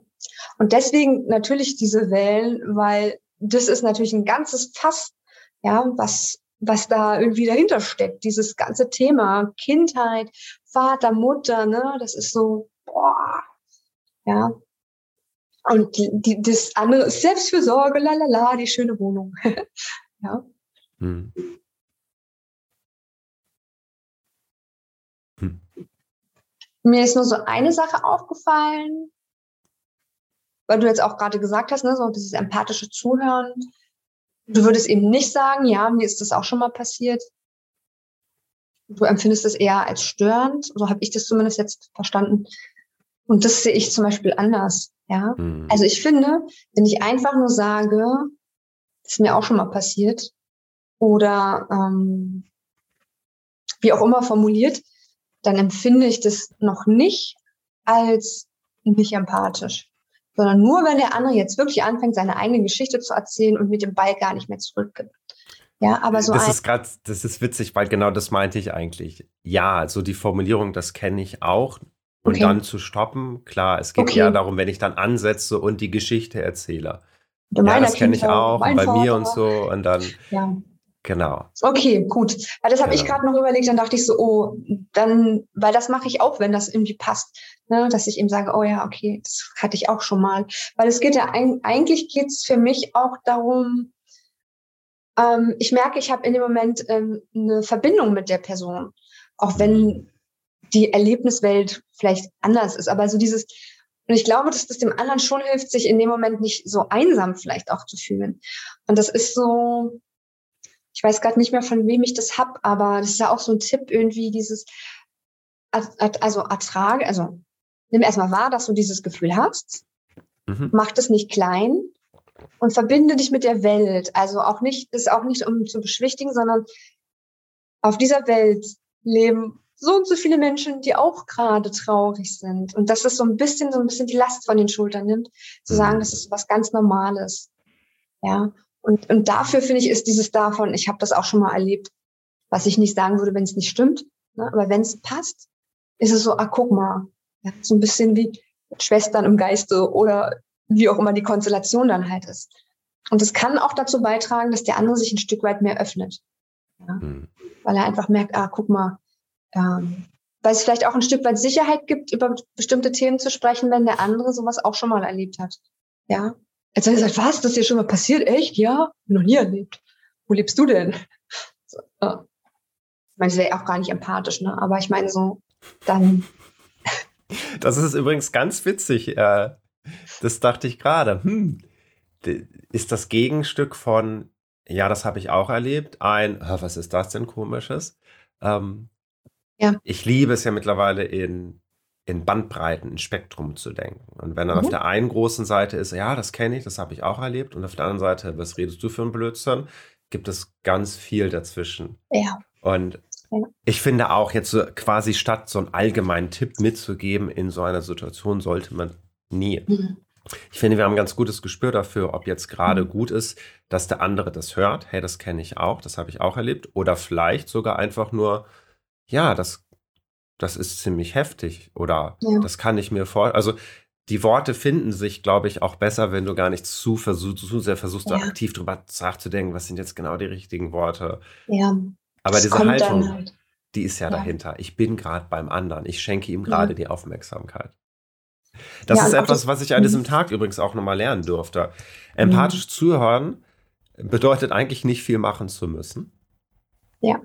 Und deswegen natürlich diese Wellen, weil das ist natürlich ein ganzes Fass, ja, was, was da irgendwie dahinter steckt. Dieses ganze Thema Kindheit, Vater, Mutter, ne, das ist so, boah, ja. Und die, die, das andere ist Selbstfürsorge, lalala, die schöne Wohnung. ja. Hm. Hm. Mir ist nur so eine Sache aufgefallen, weil du jetzt auch gerade gesagt hast, ne, so dieses empathische Zuhören. Du würdest eben nicht sagen, ja, mir ist das auch schon mal passiert. Du empfindest es eher als störend, so habe ich das zumindest jetzt verstanden. Und das sehe ich zum Beispiel anders. Ja, mhm. also ich finde, wenn ich einfach nur sage, das ist mir auch schon mal passiert, oder ähm, wie auch immer formuliert, dann empfinde ich das noch nicht als nicht empathisch sondern nur, wenn der andere jetzt wirklich anfängt, seine eigene Geschichte zu erzählen und mit dem Ball gar nicht mehr zurückgibt. Ja, aber so das ist gerade, das ist witzig, weil genau das meinte ich eigentlich. Ja, also die Formulierung, das kenne ich auch. Und okay. dann zu stoppen, klar, es geht okay. ja darum, wenn ich dann ansetze und die Geschichte erzähle. Ja, das kenne ich auch bei mir und so. Und dann, ja. Genau. Okay, gut. Weil das habe genau. ich gerade noch überlegt, dann dachte ich so, oh, dann, weil das mache ich auch, wenn das irgendwie passt. Ne? Dass ich eben sage, oh ja, okay, das hatte ich auch schon mal. Weil es geht ja eigentlich geht es für mich auch darum, ähm, ich merke, ich habe in dem Moment ähm, eine Verbindung mit der Person. Auch wenn die Erlebniswelt vielleicht anders ist. Aber so dieses, und ich glaube, dass das dem anderen schon hilft, sich in dem Moment nicht so einsam vielleicht auch zu fühlen. Und das ist so, ich weiß gerade nicht mehr, von wem ich das hab, aber das ist ja auch so ein Tipp irgendwie, dieses, also ertrage, also nimm erstmal wahr, dass du dieses Gefühl hast, mhm. mach das nicht klein und verbinde dich mit der Welt. Also auch nicht, ist auch nicht um zu beschwichtigen, sondern auf dieser Welt leben so und so viele Menschen, die auch gerade traurig sind. Und dass es so ein bisschen, so ein bisschen die Last von den Schultern nimmt, zu sagen, mhm. das ist was ganz Normales. Ja. Und, und dafür finde ich, ist dieses davon, ich habe das auch schon mal erlebt, was ich nicht sagen würde, wenn es nicht stimmt. Ne? Aber wenn es passt, ist es so, ah, guck mal, ja, so ein bisschen wie Schwestern im Geiste oder wie auch immer die Konstellation dann halt ist. Und es kann auch dazu beitragen, dass der andere sich ein Stück weit mehr öffnet. Ja? Mhm. Weil er einfach merkt, ah, guck mal, ähm, weil es vielleicht auch ein Stück weit Sicherheit gibt, über bestimmte Themen zu sprechen, wenn der andere sowas auch schon mal erlebt hat. Ja. Jetzt habe ich gesagt, was, das ist dir schon mal passiert? Echt? Ja? Noch nie erlebt. Wo lebst du denn? So, ja. Ich meine, das wäre auch gar nicht empathisch, ne? Aber ich meine so, dann. Das ist übrigens ganz witzig. Äh, das dachte ich gerade. Hm, ist das Gegenstück von, ja, das habe ich auch erlebt, ein, was ist das denn komisches? Ähm, ja. Ich liebe es ja mittlerweile in in Bandbreiten, in Spektrum zu denken. Und wenn dann mhm. auf der einen großen Seite ist, ja, das kenne ich, das habe ich auch erlebt, und auf der anderen Seite, was redest du für ein Blödsinn? gibt es ganz viel dazwischen. Ja. Und ich finde auch jetzt so quasi statt so einen allgemeinen Tipp mitzugeben in so einer Situation sollte man nie. Mhm. Ich finde, wir haben ein ganz gutes Gespür dafür, ob jetzt gerade mhm. gut ist, dass der andere das hört. Hey, das kenne ich auch, das habe ich auch erlebt. Oder vielleicht sogar einfach nur, ja, das, das ist ziemlich heftig. Oder ja. das kann ich mir vor. Also die Worte finden sich, glaube ich, auch besser, wenn du gar nicht zu, versuch, zu sehr versuchst, ja. aktiv drüber nachzudenken, was sind jetzt genau die richtigen Worte. Ja. Aber das diese Haltung, halt. die ist ja, ja, dahinter. Ich bin gerade beim anderen. Ich schenke ihm gerade die Aufmerksamkeit. Das ist etwas, was ich an diesem mhm. Tag übrigens auch nochmal lernen durfte. Empathisch mhm. zuhören bedeutet eigentlich nicht viel machen zu müssen. Ja.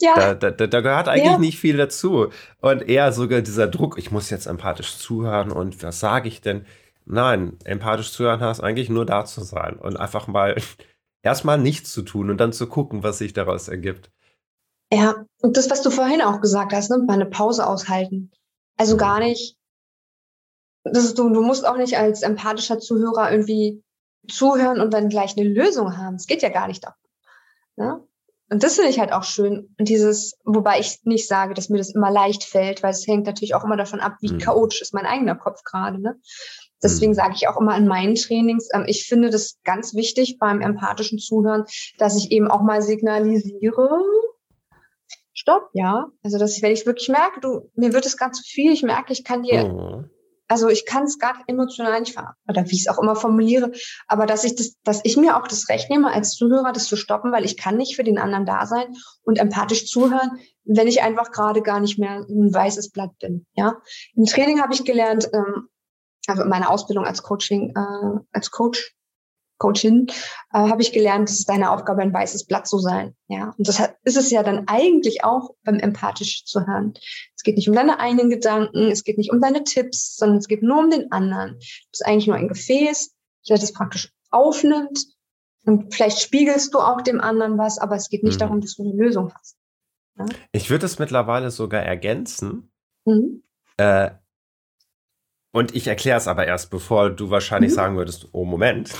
Ja. Da, da, da gehört eigentlich ja. nicht viel dazu. Und eher sogar dieser Druck, ich muss jetzt empathisch zuhören und was sage ich denn? Nein, empathisch zuhören heißt eigentlich nur da zu sein und einfach mal erstmal nichts zu tun und dann zu gucken, was sich daraus ergibt. Ja, und das, was du vorhin auch gesagt hast, ne, mal eine Pause aushalten. Also gar nicht, das ist, du, du musst auch nicht als empathischer Zuhörer irgendwie zuhören und dann gleich eine Lösung haben. Es geht ja gar nicht darum. Ne? Und das finde ich halt auch schön. Und dieses, wobei ich nicht sage, dass mir das immer leicht fällt, weil es hängt natürlich auch immer davon ab, wie mhm. chaotisch ist mein eigener Kopf gerade. Ne? Deswegen mhm. sage ich auch immer in meinen Trainings, ähm, ich finde das ganz wichtig beim empathischen Zuhören, dass ich eben auch mal signalisiere, stopp, ja. Also, dass ich, wenn ich wirklich merke, du, mir wird es ganz zu viel, ich merke, ich kann dir mhm also ich kann es gar emotional nicht ver oder wie ich es auch immer formuliere, aber dass ich das, dass ich mir auch das Recht nehme, als Zuhörer das zu stoppen, weil ich kann nicht für den anderen da sein und empathisch zuhören, wenn ich einfach gerade gar nicht mehr ein weißes Blatt bin. Ja, im Training habe ich gelernt, ähm, also meine Ausbildung als Coaching, äh, als Coach Coachin, äh, habe ich gelernt, es ist deine Aufgabe, ein weißes Blatt zu sein. Ja, und das hat, ist es ja dann eigentlich auch beim empathisch zu hören. Es geht nicht um deine eigenen Gedanken, es geht nicht um deine Tipps, sondern es geht nur um den anderen. Du bist eigentlich nur ein Gefäß, der das praktisch aufnimmt und vielleicht spiegelst du auch dem anderen was, aber es geht nicht mhm. darum, dass du eine Lösung hast. Ja? Ich würde es mittlerweile sogar ergänzen. Mhm. Äh, und ich erkläre es aber erst, bevor du wahrscheinlich mhm. sagen würdest, oh Moment.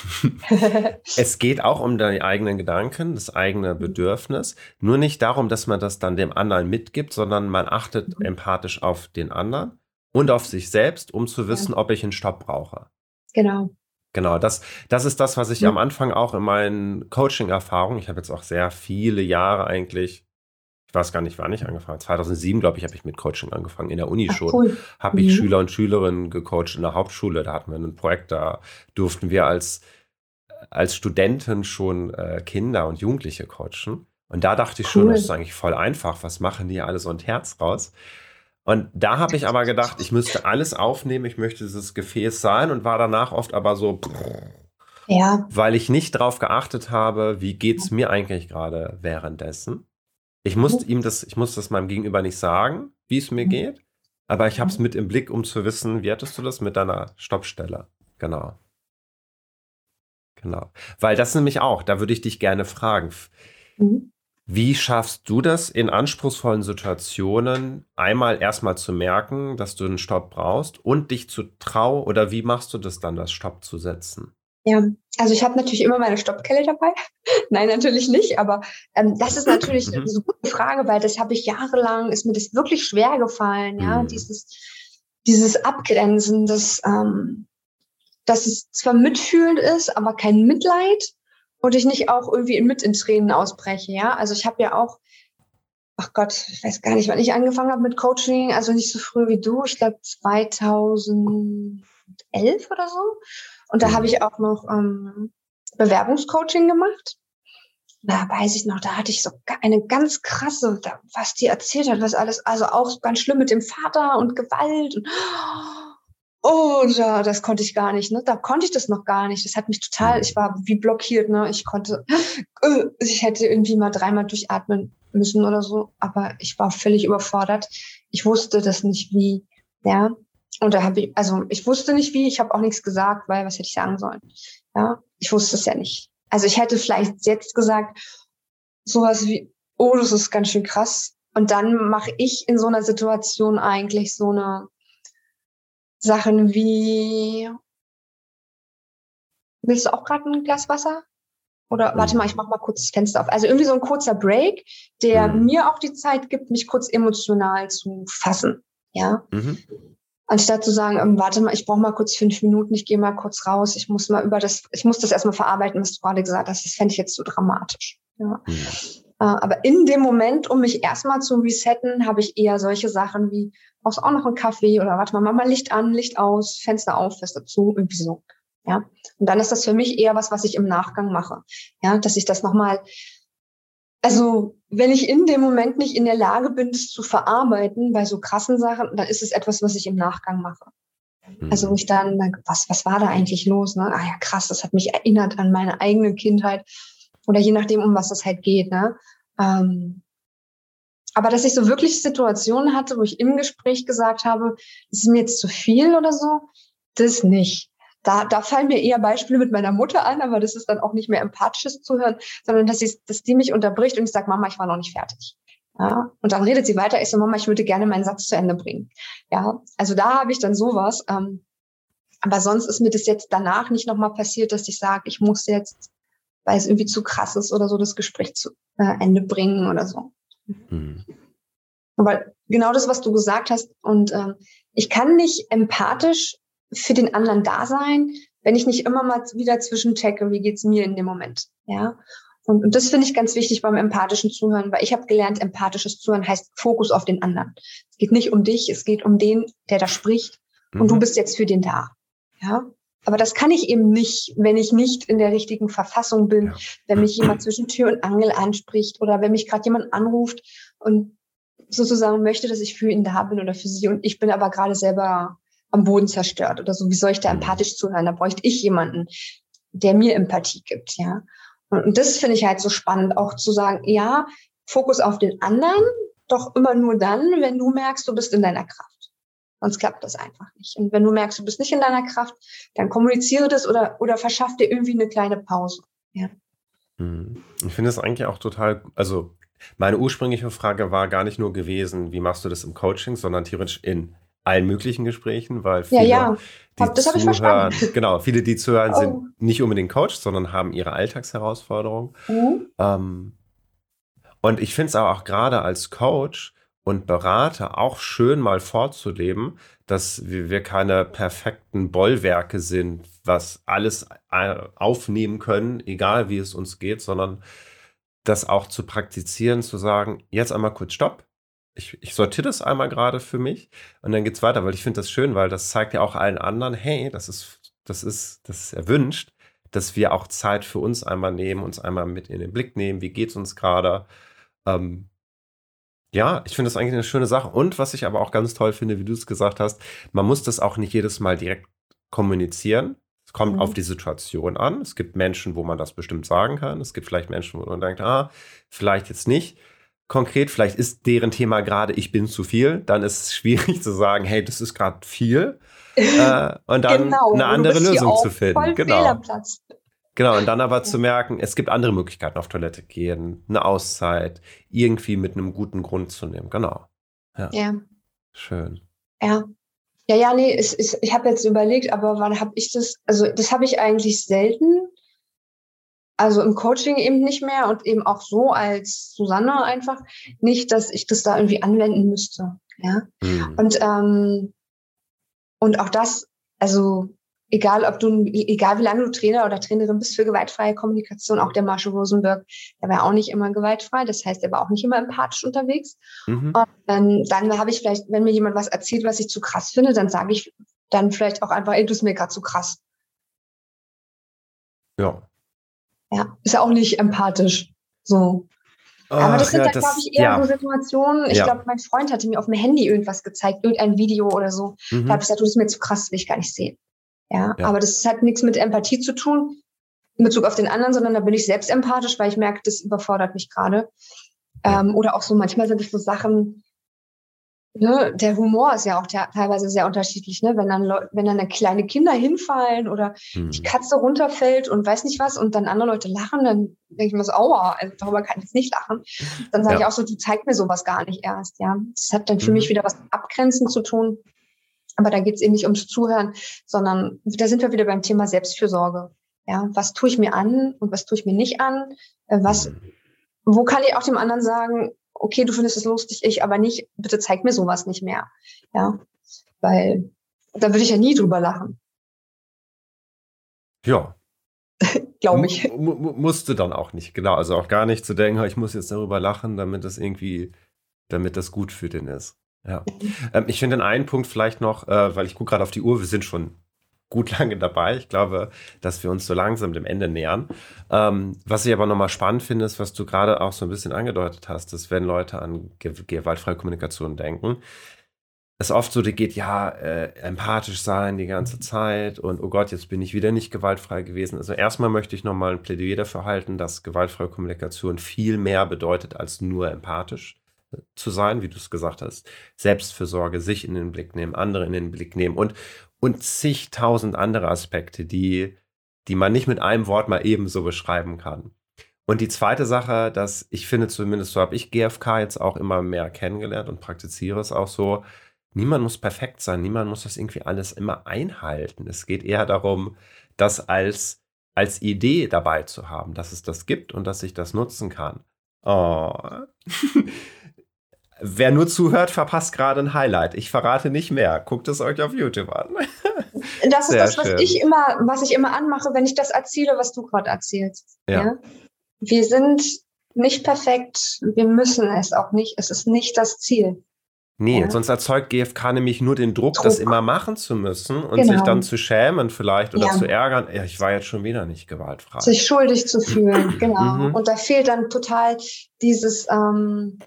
es geht auch um deine eigenen Gedanken, das eigene Bedürfnis. Nur nicht darum, dass man das dann dem anderen mitgibt, sondern man achtet mhm. empathisch auf den anderen und auf sich selbst, um zu wissen, ja. ob ich einen Stopp brauche. Genau. Genau, das, das ist das, was ich mhm. am Anfang auch in meinen Coaching-Erfahrungen, ich habe jetzt auch sehr viele Jahre eigentlich ich weiß gar nicht, wann ich angefangen habe. 2007, glaube ich, habe ich mit Coaching angefangen, in der Uni Ach, schon. Cool. Habe ich mhm. Schüler und Schülerinnen gecoacht in der Hauptschule. Da hatten wir ein Projekt, da durften wir als, als Studenten schon äh, Kinder und Jugendliche coachen. Und da dachte ich cool. schon, das ist eigentlich voll einfach. Was machen die alle so ein Herz raus? Und da habe ich aber gedacht, ich müsste alles aufnehmen, ich möchte dieses Gefäß sein und war danach oft aber so, ja. weil ich nicht darauf geachtet habe, wie geht es mir eigentlich gerade währenddessen. Ich muss ihm das, ich muss das meinem Gegenüber nicht sagen, wie es mir mhm. geht, aber ich habe es mhm. mit im Blick, um zu wissen, wie hattest du das mit deiner Stoppstelle? Genau. Genau. Weil das nämlich auch, da würde ich dich gerne fragen. Mhm. Wie schaffst du das in anspruchsvollen Situationen, einmal erstmal zu merken, dass du einen Stopp brauchst und dich zu trauen, oder wie machst du das dann, das Stopp zu setzen? Ja, also ich habe natürlich immer meine Stoppkelle dabei. Nein, natürlich nicht, aber ähm, das ist natürlich mhm. eine gute Frage, weil das habe ich jahrelang, ist mir das wirklich schwer gefallen, ja, mhm. dieses, dieses Abgrenzen, das, ähm, dass es zwar mitfühlend ist, aber kein Mitleid und ich nicht auch irgendwie mit in Tränen ausbreche, ja. Also ich habe ja auch, ach Gott, ich weiß gar nicht, wann ich angefangen habe mit Coaching, also nicht so früh wie du, ich glaube 2011 oder so. Und da mhm. habe ich auch noch ähm, Bewerbungscoaching gemacht. Da weiß ich noch, da hatte ich so eine ganz krasse, was die erzählt hat, was alles, also auch ganz schlimm mit dem Vater und Gewalt und Oh, ja, das konnte ich gar nicht, ne? Da konnte ich das noch gar nicht. Das hat mich total, mhm. ich war wie blockiert, ne? Ich konnte, äh, ich hätte irgendwie mal dreimal durchatmen müssen oder so, aber ich war völlig überfordert. Ich wusste das nicht wie, ja. Und da habe ich, also ich wusste nicht wie, ich habe auch nichts gesagt, weil was hätte ich sagen sollen? Ja, ich wusste es ja nicht. Also ich hätte vielleicht jetzt gesagt, sowas wie, oh, das ist ganz schön krass. Und dann mache ich in so einer Situation eigentlich so eine Sachen wie, willst du auch gerade ein Glas Wasser? Oder warte mal, ich mache mal kurz das Fenster auf. Also irgendwie so ein kurzer Break, der mhm. mir auch die Zeit gibt, mich kurz emotional zu fassen. Ja. Mhm. Anstatt zu sagen, ähm, warte mal, ich brauche mal kurz fünf Minuten, ich gehe mal kurz raus, ich muss mal über das, ich muss das erstmal verarbeiten, was du gerade gesagt hast. Das fände ich jetzt so dramatisch. Ja. Mhm. Äh, aber in dem Moment, um mich erstmal zu resetten, habe ich eher solche Sachen wie, brauchst du auch noch einen Kaffee oder warte mal, mach mal Licht an, Licht aus, Fenster auf, Fenster zu, irgendwie so. Ja. Und dann ist das für mich eher was, was ich im Nachgang mache. Ja, dass ich das nochmal, also wenn ich in dem Moment nicht in der Lage bin, das zu verarbeiten bei so krassen Sachen, dann ist es etwas, was ich im Nachgang mache. Mhm. Also ich dann, was, was war da eigentlich los? Ne? Ah ja, krass, das hat mich erinnert an meine eigene Kindheit. Oder je nachdem, um was das halt geht. Ne? Ähm, aber dass ich so wirklich Situationen hatte, wo ich im Gespräch gesagt habe, das ist mir jetzt zu viel oder so, das nicht. Da, da fallen mir eher Beispiele mit meiner Mutter an, aber das ist dann auch nicht mehr empathisches Zuhören, sondern dass, ich, dass die mich unterbricht und ich sage, Mama, ich war noch nicht fertig. Ja, und dann redet sie weiter. Ich so, Mama, ich würde gerne meinen Satz zu Ende bringen. Ja, also da habe ich dann sowas. Ähm, aber sonst ist mir das jetzt danach nicht nochmal passiert, dass ich sage, ich muss jetzt, weil es irgendwie zu krass ist oder so, das Gespräch zu äh, Ende bringen oder so. Mhm. Aber genau das, was du gesagt hast, und ähm, ich kann nicht empathisch für den anderen da sein, wenn ich nicht immer mal wieder zwischenchecke, wie geht's mir in dem Moment. Ja. Und, und das finde ich ganz wichtig beim empathischen Zuhören, weil ich habe gelernt, empathisches Zuhören heißt Fokus auf den anderen. Es geht nicht um dich, es geht um den, der da spricht. Und mhm. du bist jetzt für den da. Ja. Aber das kann ich eben nicht, wenn ich nicht in der richtigen Verfassung bin, ja. wenn mich jemand zwischen Tür und Angel anspricht oder wenn mich gerade jemand anruft und sozusagen möchte, dass ich für ihn da bin oder für sie und ich bin aber gerade selber am Boden zerstört oder so. Wie soll ich da mhm. empathisch zuhören? Da bräuchte ich jemanden, der mir Empathie gibt, ja. Und, und das finde ich halt so spannend, auch zu sagen, ja, Fokus auf den anderen, doch immer nur dann, wenn du merkst, du bist in deiner Kraft. Sonst klappt das einfach nicht. Und wenn du merkst, du bist nicht in deiner Kraft, dann kommuniziere das oder, oder verschaff dir irgendwie eine kleine Pause. Ja. Mhm. Ich finde es eigentlich auch total, also meine ursprüngliche Frage war gar nicht nur gewesen, wie machst du das im Coaching, sondern theoretisch in allen möglichen Gesprächen, weil viele, ja, ja. die zuhören, genau, viele, die zuhören, oh. sind nicht unbedingt Coach, sondern haben ihre Alltagsherausforderungen. Mhm. Ähm, und ich finde es aber auch gerade als Coach und Berater auch schön mal vorzuleben, dass wir keine perfekten Bollwerke sind, was alles äh, aufnehmen können, egal wie es uns geht, sondern das auch zu praktizieren, zu sagen, jetzt einmal kurz Stopp, ich, ich sortiere das einmal gerade für mich und dann geht es weiter, weil ich finde das schön, weil das zeigt ja auch allen anderen, hey, das ist, das ist, das ist erwünscht, dass wir auch Zeit für uns einmal nehmen, uns einmal mit in den Blick nehmen, wie geht es uns gerade. Ähm, ja, ich finde das eigentlich eine schöne Sache. Und was ich aber auch ganz toll finde, wie du es gesagt hast, man muss das auch nicht jedes Mal direkt kommunizieren. Es kommt mhm. auf die Situation an. Es gibt Menschen, wo man das bestimmt sagen kann. Es gibt vielleicht Menschen, wo man denkt, ah, vielleicht jetzt nicht konkret, vielleicht ist deren Thema gerade, ich bin zu viel, dann ist es schwierig zu sagen, hey, das ist gerade viel. Äh, und dann genau, eine andere Lösung zu finden. Genau. Genau, und dann aber zu merken, es gibt andere Möglichkeiten, auf Toilette gehen, eine Auszeit, irgendwie mit einem guten Grund zu nehmen. Genau. Ja. ja. Schön. Ja. Ja, ja, nee, es, es, ich habe jetzt überlegt, aber wann habe ich das? Also, das habe ich eigentlich selten also im Coaching eben nicht mehr und eben auch so als Susanne einfach nicht, dass ich das da irgendwie anwenden müsste. Ja. Mhm. Und, ähm, und auch das, also egal ob du, egal wie lange du Trainer oder Trainerin bist für gewaltfreie Kommunikation, auch der Marshall Rosenberg, der war auch nicht immer gewaltfrei, das heißt, er war auch nicht immer empathisch unterwegs. Mhm. Und ähm, dann habe ich vielleicht, wenn mir jemand was erzählt, was ich zu krass finde, dann sage ich dann vielleicht auch einfach, ey, du bist mir gerade zu krass. Ja. Ja, ist ja auch nicht empathisch. So. Aber das sind ja, dann, glaube ich, eher ja. so Situationen. Ich ja. glaube, mein Freund hatte mir auf dem Handy irgendwas gezeigt, irgendein Video oder so. Mhm. Da habe ich gesagt, du bist mir zu krass, will ich gar nicht sehen. Ja, ja, aber das hat nichts mit Empathie zu tun in Bezug auf den anderen, sondern da bin ich selbst empathisch, weil ich merke, das überfordert mich gerade. Ähm, oder auch so manchmal sind es so Sachen, ne, der Humor ist ja auch teilweise sehr unterschiedlich, ne? Wenn dann wenn dann kleine Kinder hinfallen oder mhm. die Katze runterfällt und weiß nicht was und dann andere Leute lachen, dann denke ich mir so, aua, also darüber kann ich jetzt nicht lachen. Dann sage ja. ich auch so, du zeig mir sowas gar nicht erst, ja. Das hat dann für mhm. mich wieder was Abgrenzen zu tun. Aber da geht es eben nicht ums Zuhören, sondern da sind wir wieder beim Thema Selbstfürsorge. Ja, was tue ich mir an und was tue ich mir nicht an? Äh, was, mhm. wo kann ich auch dem anderen sagen, okay, du findest es lustig, ich aber nicht, bitte zeig mir sowas nicht mehr. Ja, weil da würde ich ja nie drüber lachen. Ja. Glaube ich. M musste dann auch nicht, genau. Also auch gar nicht zu denken, ich muss jetzt darüber lachen, damit das irgendwie, damit das gut für den ist. Ja. Mhm. Ähm, ich finde den einen Punkt vielleicht noch, äh, weil ich gucke gerade auf die Uhr, wir sind schon gut lange dabei. Ich glaube, dass wir uns so langsam dem Ende nähern. Ähm, was ich aber nochmal spannend finde, ist, was du gerade auch so ein bisschen angedeutet hast, dass wenn Leute an gewaltfreie Kommunikation denken, es oft so geht, ja, äh, empathisch sein die ganze Zeit und oh Gott, jetzt bin ich wieder nicht gewaltfrei gewesen. Also erstmal möchte ich nochmal ein Plädoyer dafür halten, dass gewaltfreie Kommunikation viel mehr bedeutet als nur empathisch äh, zu sein, wie du es gesagt hast. Selbstfürsorge, sich in den Blick nehmen, andere in den Blick nehmen und, und zigtausend andere Aspekte, die, die man nicht mit einem Wort mal eben so beschreiben kann. Und die zweite Sache, dass ich finde, zumindest so habe ich GFK jetzt auch immer mehr kennengelernt und praktiziere es auch so, niemand muss perfekt sein, niemand muss das irgendwie alles immer einhalten. Es geht eher darum, das als, als Idee dabei zu haben, dass es das gibt und dass ich das nutzen kann. Oh. Wer nur zuhört, verpasst gerade ein Highlight. Ich verrate nicht mehr. Guckt es euch auf YouTube an. Das ist Sehr das, was schön. ich immer, was ich immer anmache, wenn ich das erzähle, was du gerade erzählst. Ja. ja. Wir sind nicht perfekt. Wir müssen es auch nicht. Es ist nicht das Ziel. Nee, ja. sonst erzeugt GFK nämlich nur den Druck, Druck, das immer machen zu müssen und genau. sich dann zu schämen vielleicht oder ja. zu ärgern. Ja, ich war jetzt schon wieder nicht gewaltfrei. Sich schuldig zu fühlen, genau. Mhm. Und da fehlt dann total dieses, ähm,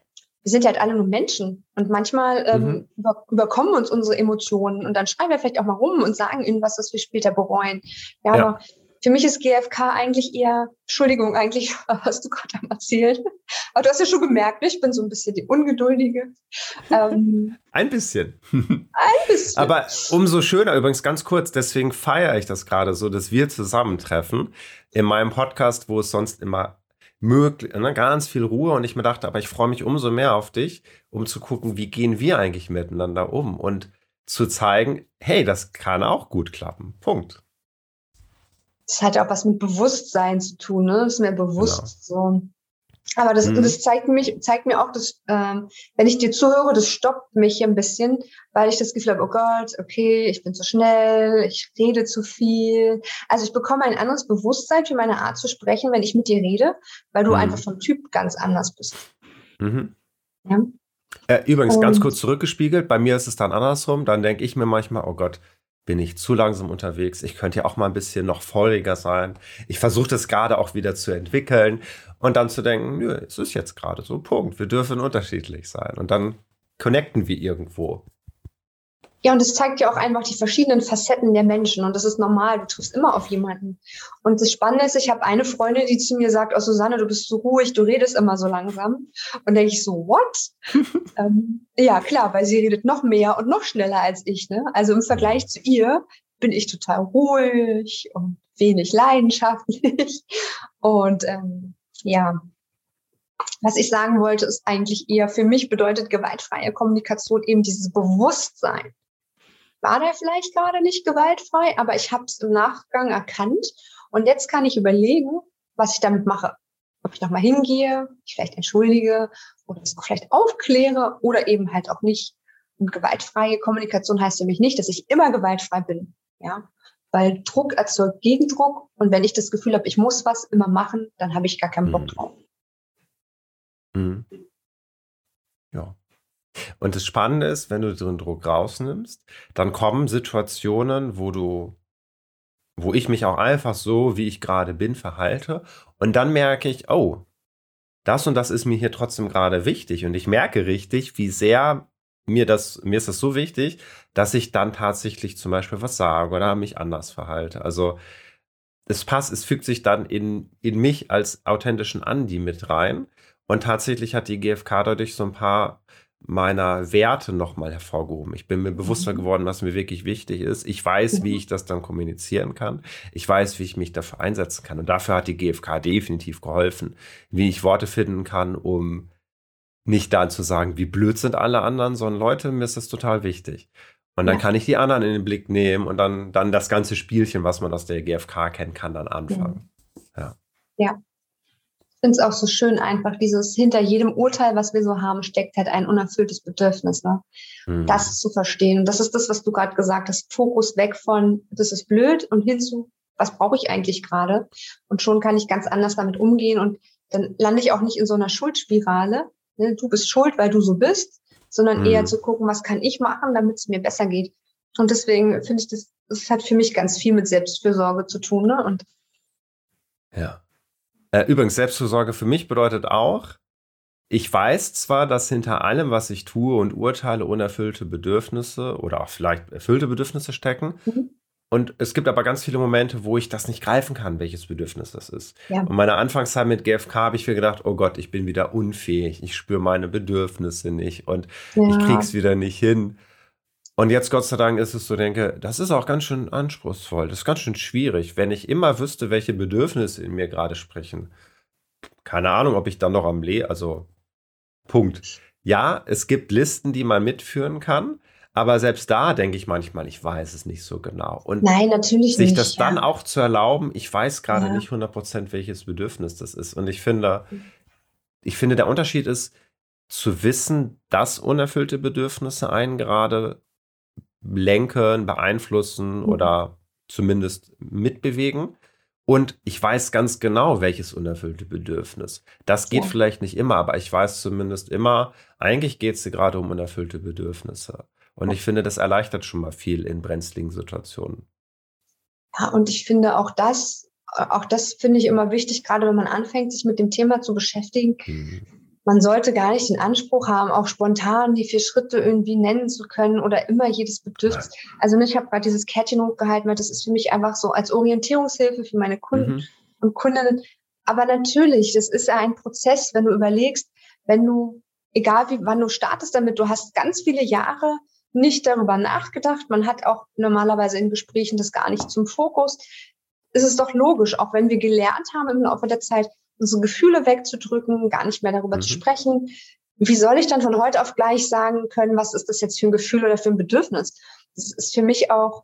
wir sind ja halt alle nur Menschen und manchmal ähm, mhm. über, überkommen uns unsere Emotionen und dann schreien wir vielleicht auch mal rum und sagen ihnen was, was wir später bereuen. Ja, ja. aber für mich ist GFK eigentlich eher, Entschuldigung, eigentlich hast du gerade am erzählt. Aber du hast ja schon gemerkt, ich bin so ein bisschen die Ungeduldige. Ähm, ein bisschen. Ein bisschen. Aber umso schöner, übrigens ganz kurz, deswegen feiere ich das gerade so, dass wir zusammentreffen in meinem Podcast, wo es sonst immer möglich, ne, ganz viel Ruhe und ich mir dachte, aber ich freue mich umso mehr auf dich, um zu gucken, wie gehen wir eigentlich miteinander um und zu zeigen, hey, das kann auch gut klappen. Punkt das hat ja auch was mit Bewusstsein zu tun, ne? Das ist mir bewusst genau. so. Aber das, mhm. das zeigt mich, zeigt mir auch, dass ähm, wenn ich dir zuhöre, das stoppt mich ein bisschen, weil ich das Gefühl habe, oh Gott, okay, ich bin zu schnell, ich rede zu viel. Also ich bekomme ein anderes Bewusstsein für meine Art zu sprechen, wenn ich mit dir rede, weil du mhm. einfach vom Typ ganz anders bist. Mhm. Ja? Äh, übrigens, Und, ganz kurz zurückgespiegelt, bei mir ist es dann andersrum, dann denke ich mir manchmal, oh Gott, bin ich zu langsam unterwegs. Ich könnte ja auch mal ein bisschen noch feuriger sein. Ich versuche das gerade auch wieder zu entwickeln und dann zu denken, nö, es ist jetzt gerade so, Punkt. Wir dürfen unterschiedlich sein. Und dann connecten wir irgendwo. Ja, und es zeigt ja auch einfach die verschiedenen Facetten der Menschen. Und das ist normal. Du triffst immer auf jemanden. Und das Spannende ist, ich habe eine Freundin, die zu mir sagt, oh Susanne, du bist so ruhig, du redest immer so langsam. Und denke ich so, what? ähm, ja, klar, weil sie redet noch mehr und noch schneller als ich. Ne? Also im Vergleich zu ihr bin ich total ruhig und wenig leidenschaftlich. Und ähm, ja, was ich sagen wollte, ist eigentlich eher, für mich bedeutet gewaltfreie Kommunikation eben dieses Bewusstsein war der vielleicht gerade nicht gewaltfrei, aber ich habe es im Nachgang erkannt und jetzt kann ich überlegen, was ich damit mache. Ob ich nochmal hingehe, ich vielleicht entschuldige oder es vielleicht aufkläre oder eben halt auch nicht. Und gewaltfreie Kommunikation heißt für mich nicht, dass ich immer gewaltfrei bin. Ja, weil Druck erzeugt Gegendruck und wenn ich das Gefühl habe, ich muss was immer machen, dann habe ich gar keinen Bock mhm. drauf. Mhm. Ja. Und das Spannende ist, wenn du den Druck rausnimmst, dann kommen Situationen, wo du, wo ich mich auch einfach so, wie ich gerade bin, verhalte. Und dann merke ich, oh, das und das ist mir hier trotzdem gerade wichtig. Und ich merke richtig, wie sehr mir das, mir ist das so wichtig, dass ich dann tatsächlich zum Beispiel was sage oder mich anders verhalte. Also es passt, es fügt sich dann in, in mich als authentischen Andi mit rein. Und tatsächlich hat die GfK dadurch so ein paar meiner Werte nochmal hervorgehoben. Ich bin mir bewusster mhm. geworden, was mir wirklich wichtig ist. Ich weiß, wie mhm. ich das dann kommunizieren kann. Ich weiß, wie ich mich dafür einsetzen kann. Und dafür hat die GfK definitiv geholfen, wie ich Worte finden kann, um nicht dann zu sagen, wie blöd sind alle anderen, sondern Leute, mir ist das total wichtig. Und dann ja. kann ich die anderen in den Blick nehmen und dann, dann das ganze Spielchen, was man aus der GfK kennt, kann dann anfangen. Ja. Ja. Ich finde es auch so schön einfach, dieses hinter jedem Urteil, was wir so haben, steckt halt ein unerfülltes Bedürfnis. Ne? Mhm. Das zu verstehen. Und das ist das, was du gerade gesagt hast. Fokus weg von, das ist blöd und hin zu, was brauche ich eigentlich gerade? Und schon kann ich ganz anders damit umgehen und dann lande ich auch nicht in so einer Schuldspirale. Ne? Du bist schuld, weil du so bist, sondern mhm. eher zu gucken, was kann ich machen, damit es mir besser geht. Und deswegen finde ich, das, das hat für mich ganz viel mit Selbstfürsorge zu tun. Ne? Und ja. Äh, übrigens, Selbstfürsorge für mich bedeutet auch, ich weiß zwar, dass hinter allem, was ich tue und urteile, unerfüllte Bedürfnisse oder auch vielleicht erfüllte Bedürfnisse stecken. Mhm. Und es gibt aber ganz viele Momente, wo ich das nicht greifen kann, welches Bedürfnis das ist. Ja. Und meine Anfangszeit mit GFK habe ich mir gedacht, oh Gott, ich bin wieder unfähig, ich spüre meine Bedürfnisse nicht und ja. ich krieg's wieder nicht hin. Und jetzt, Gott sei Dank, ist es so, denke, das ist auch ganz schön anspruchsvoll, das ist ganz schön schwierig, wenn ich immer wüsste, welche Bedürfnisse in mir gerade sprechen. Keine Ahnung, ob ich dann noch am Le, also Punkt. Ja, es gibt Listen, die man mitführen kann, aber selbst da denke ich manchmal, ich weiß es nicht so genau. Und Nein, natürlich sich nicht, das ja. dann auch zu erlauben, ich weiß gerade ja. nicht 100% welches Bedürfnis das ist. Und ich finde, ich finde, der Unterschied ist, zu wissen, dass unerfüllte Bedürfnisse einen gerade lenken, beeinflussen mhm. oder zumindest mitbewegen. Und ich weiß ganz genau, welches unerfüllte Bedürfnis. Das geht ja. vielleicht nicht immer, aber ich weiß zumindest immer, eigentlich geht es gerade um unerfüllte Bedürfnisse. Und ich finde, das erleichtert schon mal viel in brenzligen Situationen. Ja, und ich finde auch das, auch das finde ich immer wichtig, gerade wenn man anfängt, sich mit dem Thema zu beschäftigen. Mhm. Man sollte gar nicht den Anspruch haben, auch spontan die vier Schritte irgendwie nennen zu können oder immer jedes Bedürfnis. Also ich habe gerade dieses Kärtchen hochgehalten, weil das ist für mich einfach so als Orientierungshilfe für meine Kunden mhm. und Kundinnen. Aber natürlich, das ist ja ein Prozess, wenn du überlegst, wenn du, egal wie, wann du startest damit, du hast ganz viele Jahre nicht darüber nachgedacht. Man hat auch normalerweise in Gesprächen das gar nicht zum Fokus. Es ist doch logisch, auch wenn wir gelernt haben im Laufe der Zeit, unsere Gefühle wegzudrücken, gar nicht mehr darüber mhm. zu sprechen. Wie soll ich dann von heute auf gleich sagen können, was ist das jetzt für ein Gefühl oder für ein Bedürfnis? Das ist für mich auch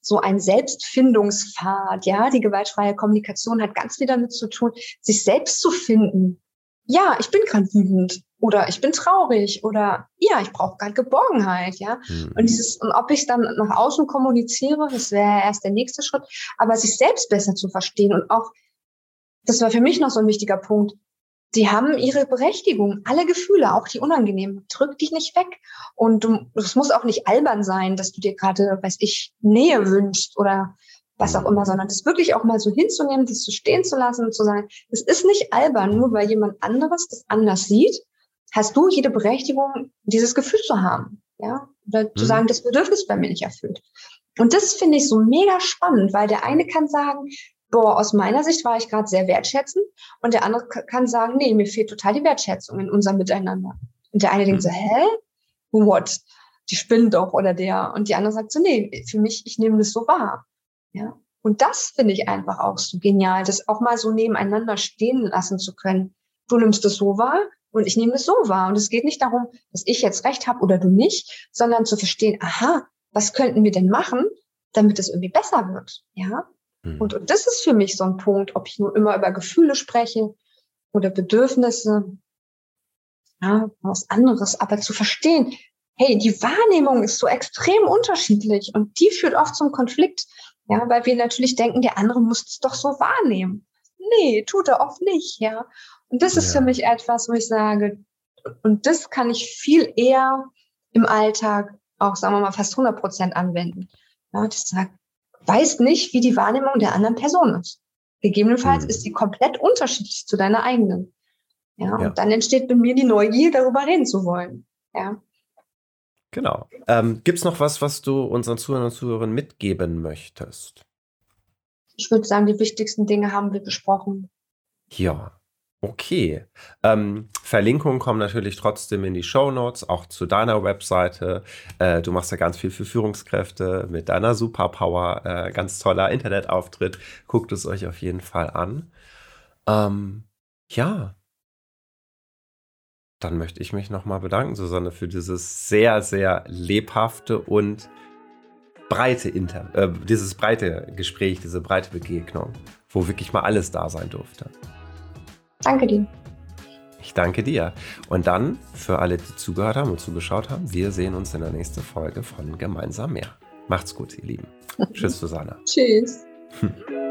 so ein Selbstfindungspfad, ja. Die gewaltfreie Kommunikation hat ganz viel damit zu tun, sich selbst zu finden. Ja, ich bin gerade wütend oder ich bin traurig oder ja, ich brauche gerade Geborgenheit, ja. Mhm. Und dieses, und ob ich dann nach außen kommuniziere, das wäre erst der nächste Schritt, aber sich selbst besser zu verstehen und auch, das war für mich noch so ein wichtiger Punkt, die haben ihre Berechtigung, alle Gefühle, auch die unangenehmen. Drück dich nicht weg. Und es muss auch nicht albern sein, dass du dir gerade, weiß ich, Nähe wünschst oder was auch immer, sondern das wirklich auch mal so hinzunehmen, das zu stehen zu lassen und zu sagen, es ist nicht albern, nur weil jemand anderes das anders sieht hast du jede Berechtigung, dieses Gefühl zu haben. Ja, oder mhm. zu sagen, das Bedürfnis bei mir nicht erfüllt. Und das finde ich so mega spannend, weil der eine kann sagen, boah, aus meiner Sicht war ich gerade sehr wertschätzend und der andere kann sagen, nee, mir fehlt total die Wertschätzung in unserem Miteinander. Und der eine mhm. denkt so, hä? What? Die spinnt doch oder der. Und die andere sagt so, nee, für mich, ich nehme das so wahr. Ja. Und das finde ich einfach auch so genial, das auch mal so nebeneinander stehen lassen zu können. Du nimmst es so wahr, und ich nehme es so wahr. Und es geht nicht darum, dass ich jetzt recht habe oder du nicht, sondern zu verstehen, aha, was könnten wir denn machen, damit es irgendwie besser wird? Ja. Mhm. Und, und das ist für mich so ein Punkt, ob ich nur immer über Gefühle spreche oder Bedürfnisse, ja, was anderes, aber zu verstehen, hey, die Wahrnehmung ist so extrem unterschiedlich und die führt oft zum Konflikt, ja, weil wir natürlich denken, der andere muss es doch so wahrnehmen. Nee, tut er oft nicht, ja. Und das ist ja. für mich etwas, wo ich sage, und das kann ich viel eher im Alltag auch, sagen wir mal, fast 100 Prozent anwenden. Ja, das sagt, weiß nicht, wie die Wahrnehmung der anderen Person ist. Gegebenenfalls mhm. ist sie komplett unterschiedlich zu deiner eigenen. Ja, ja, und dann entsteht bei mir die Neugier, darüber reden zu wollen. Ja. Genau. Ähm, Gibt es noch was, was du unseren Zuhörern und Zuhörern mitgeben möchtest? Ich würde sagen, die wichtigsten Dinge haben wir besprochen. Ja, Okay. Ähm, Verlinkungen kommen natürlich trotzdem in die Show Notes, auch zu deiner Webseite. Äh, du machst ja ganz viel für Führungskräfte mit deiner Superpower. Äh, ganz toller Internetauftritt. Guckt es euch auf jeden Fall an. Ähm, ja. dann möchte ich mich nochmal bedanken, Susanne, für dieses sehr, sehr lebhafte und breite Inter äh, dieses breite Gespräch, diese breite Begegnung, wo wirklich mal alles da sein durfte. Danke dir. Ich danke dir. Und dann für alle, die zugehört haben und zugeschaut haben, wir sehen uns in der nächsten Folge von Gemeinsam mehr. Macht's gut, ihr Lieben. Tschüss, Susanne. Tschüss.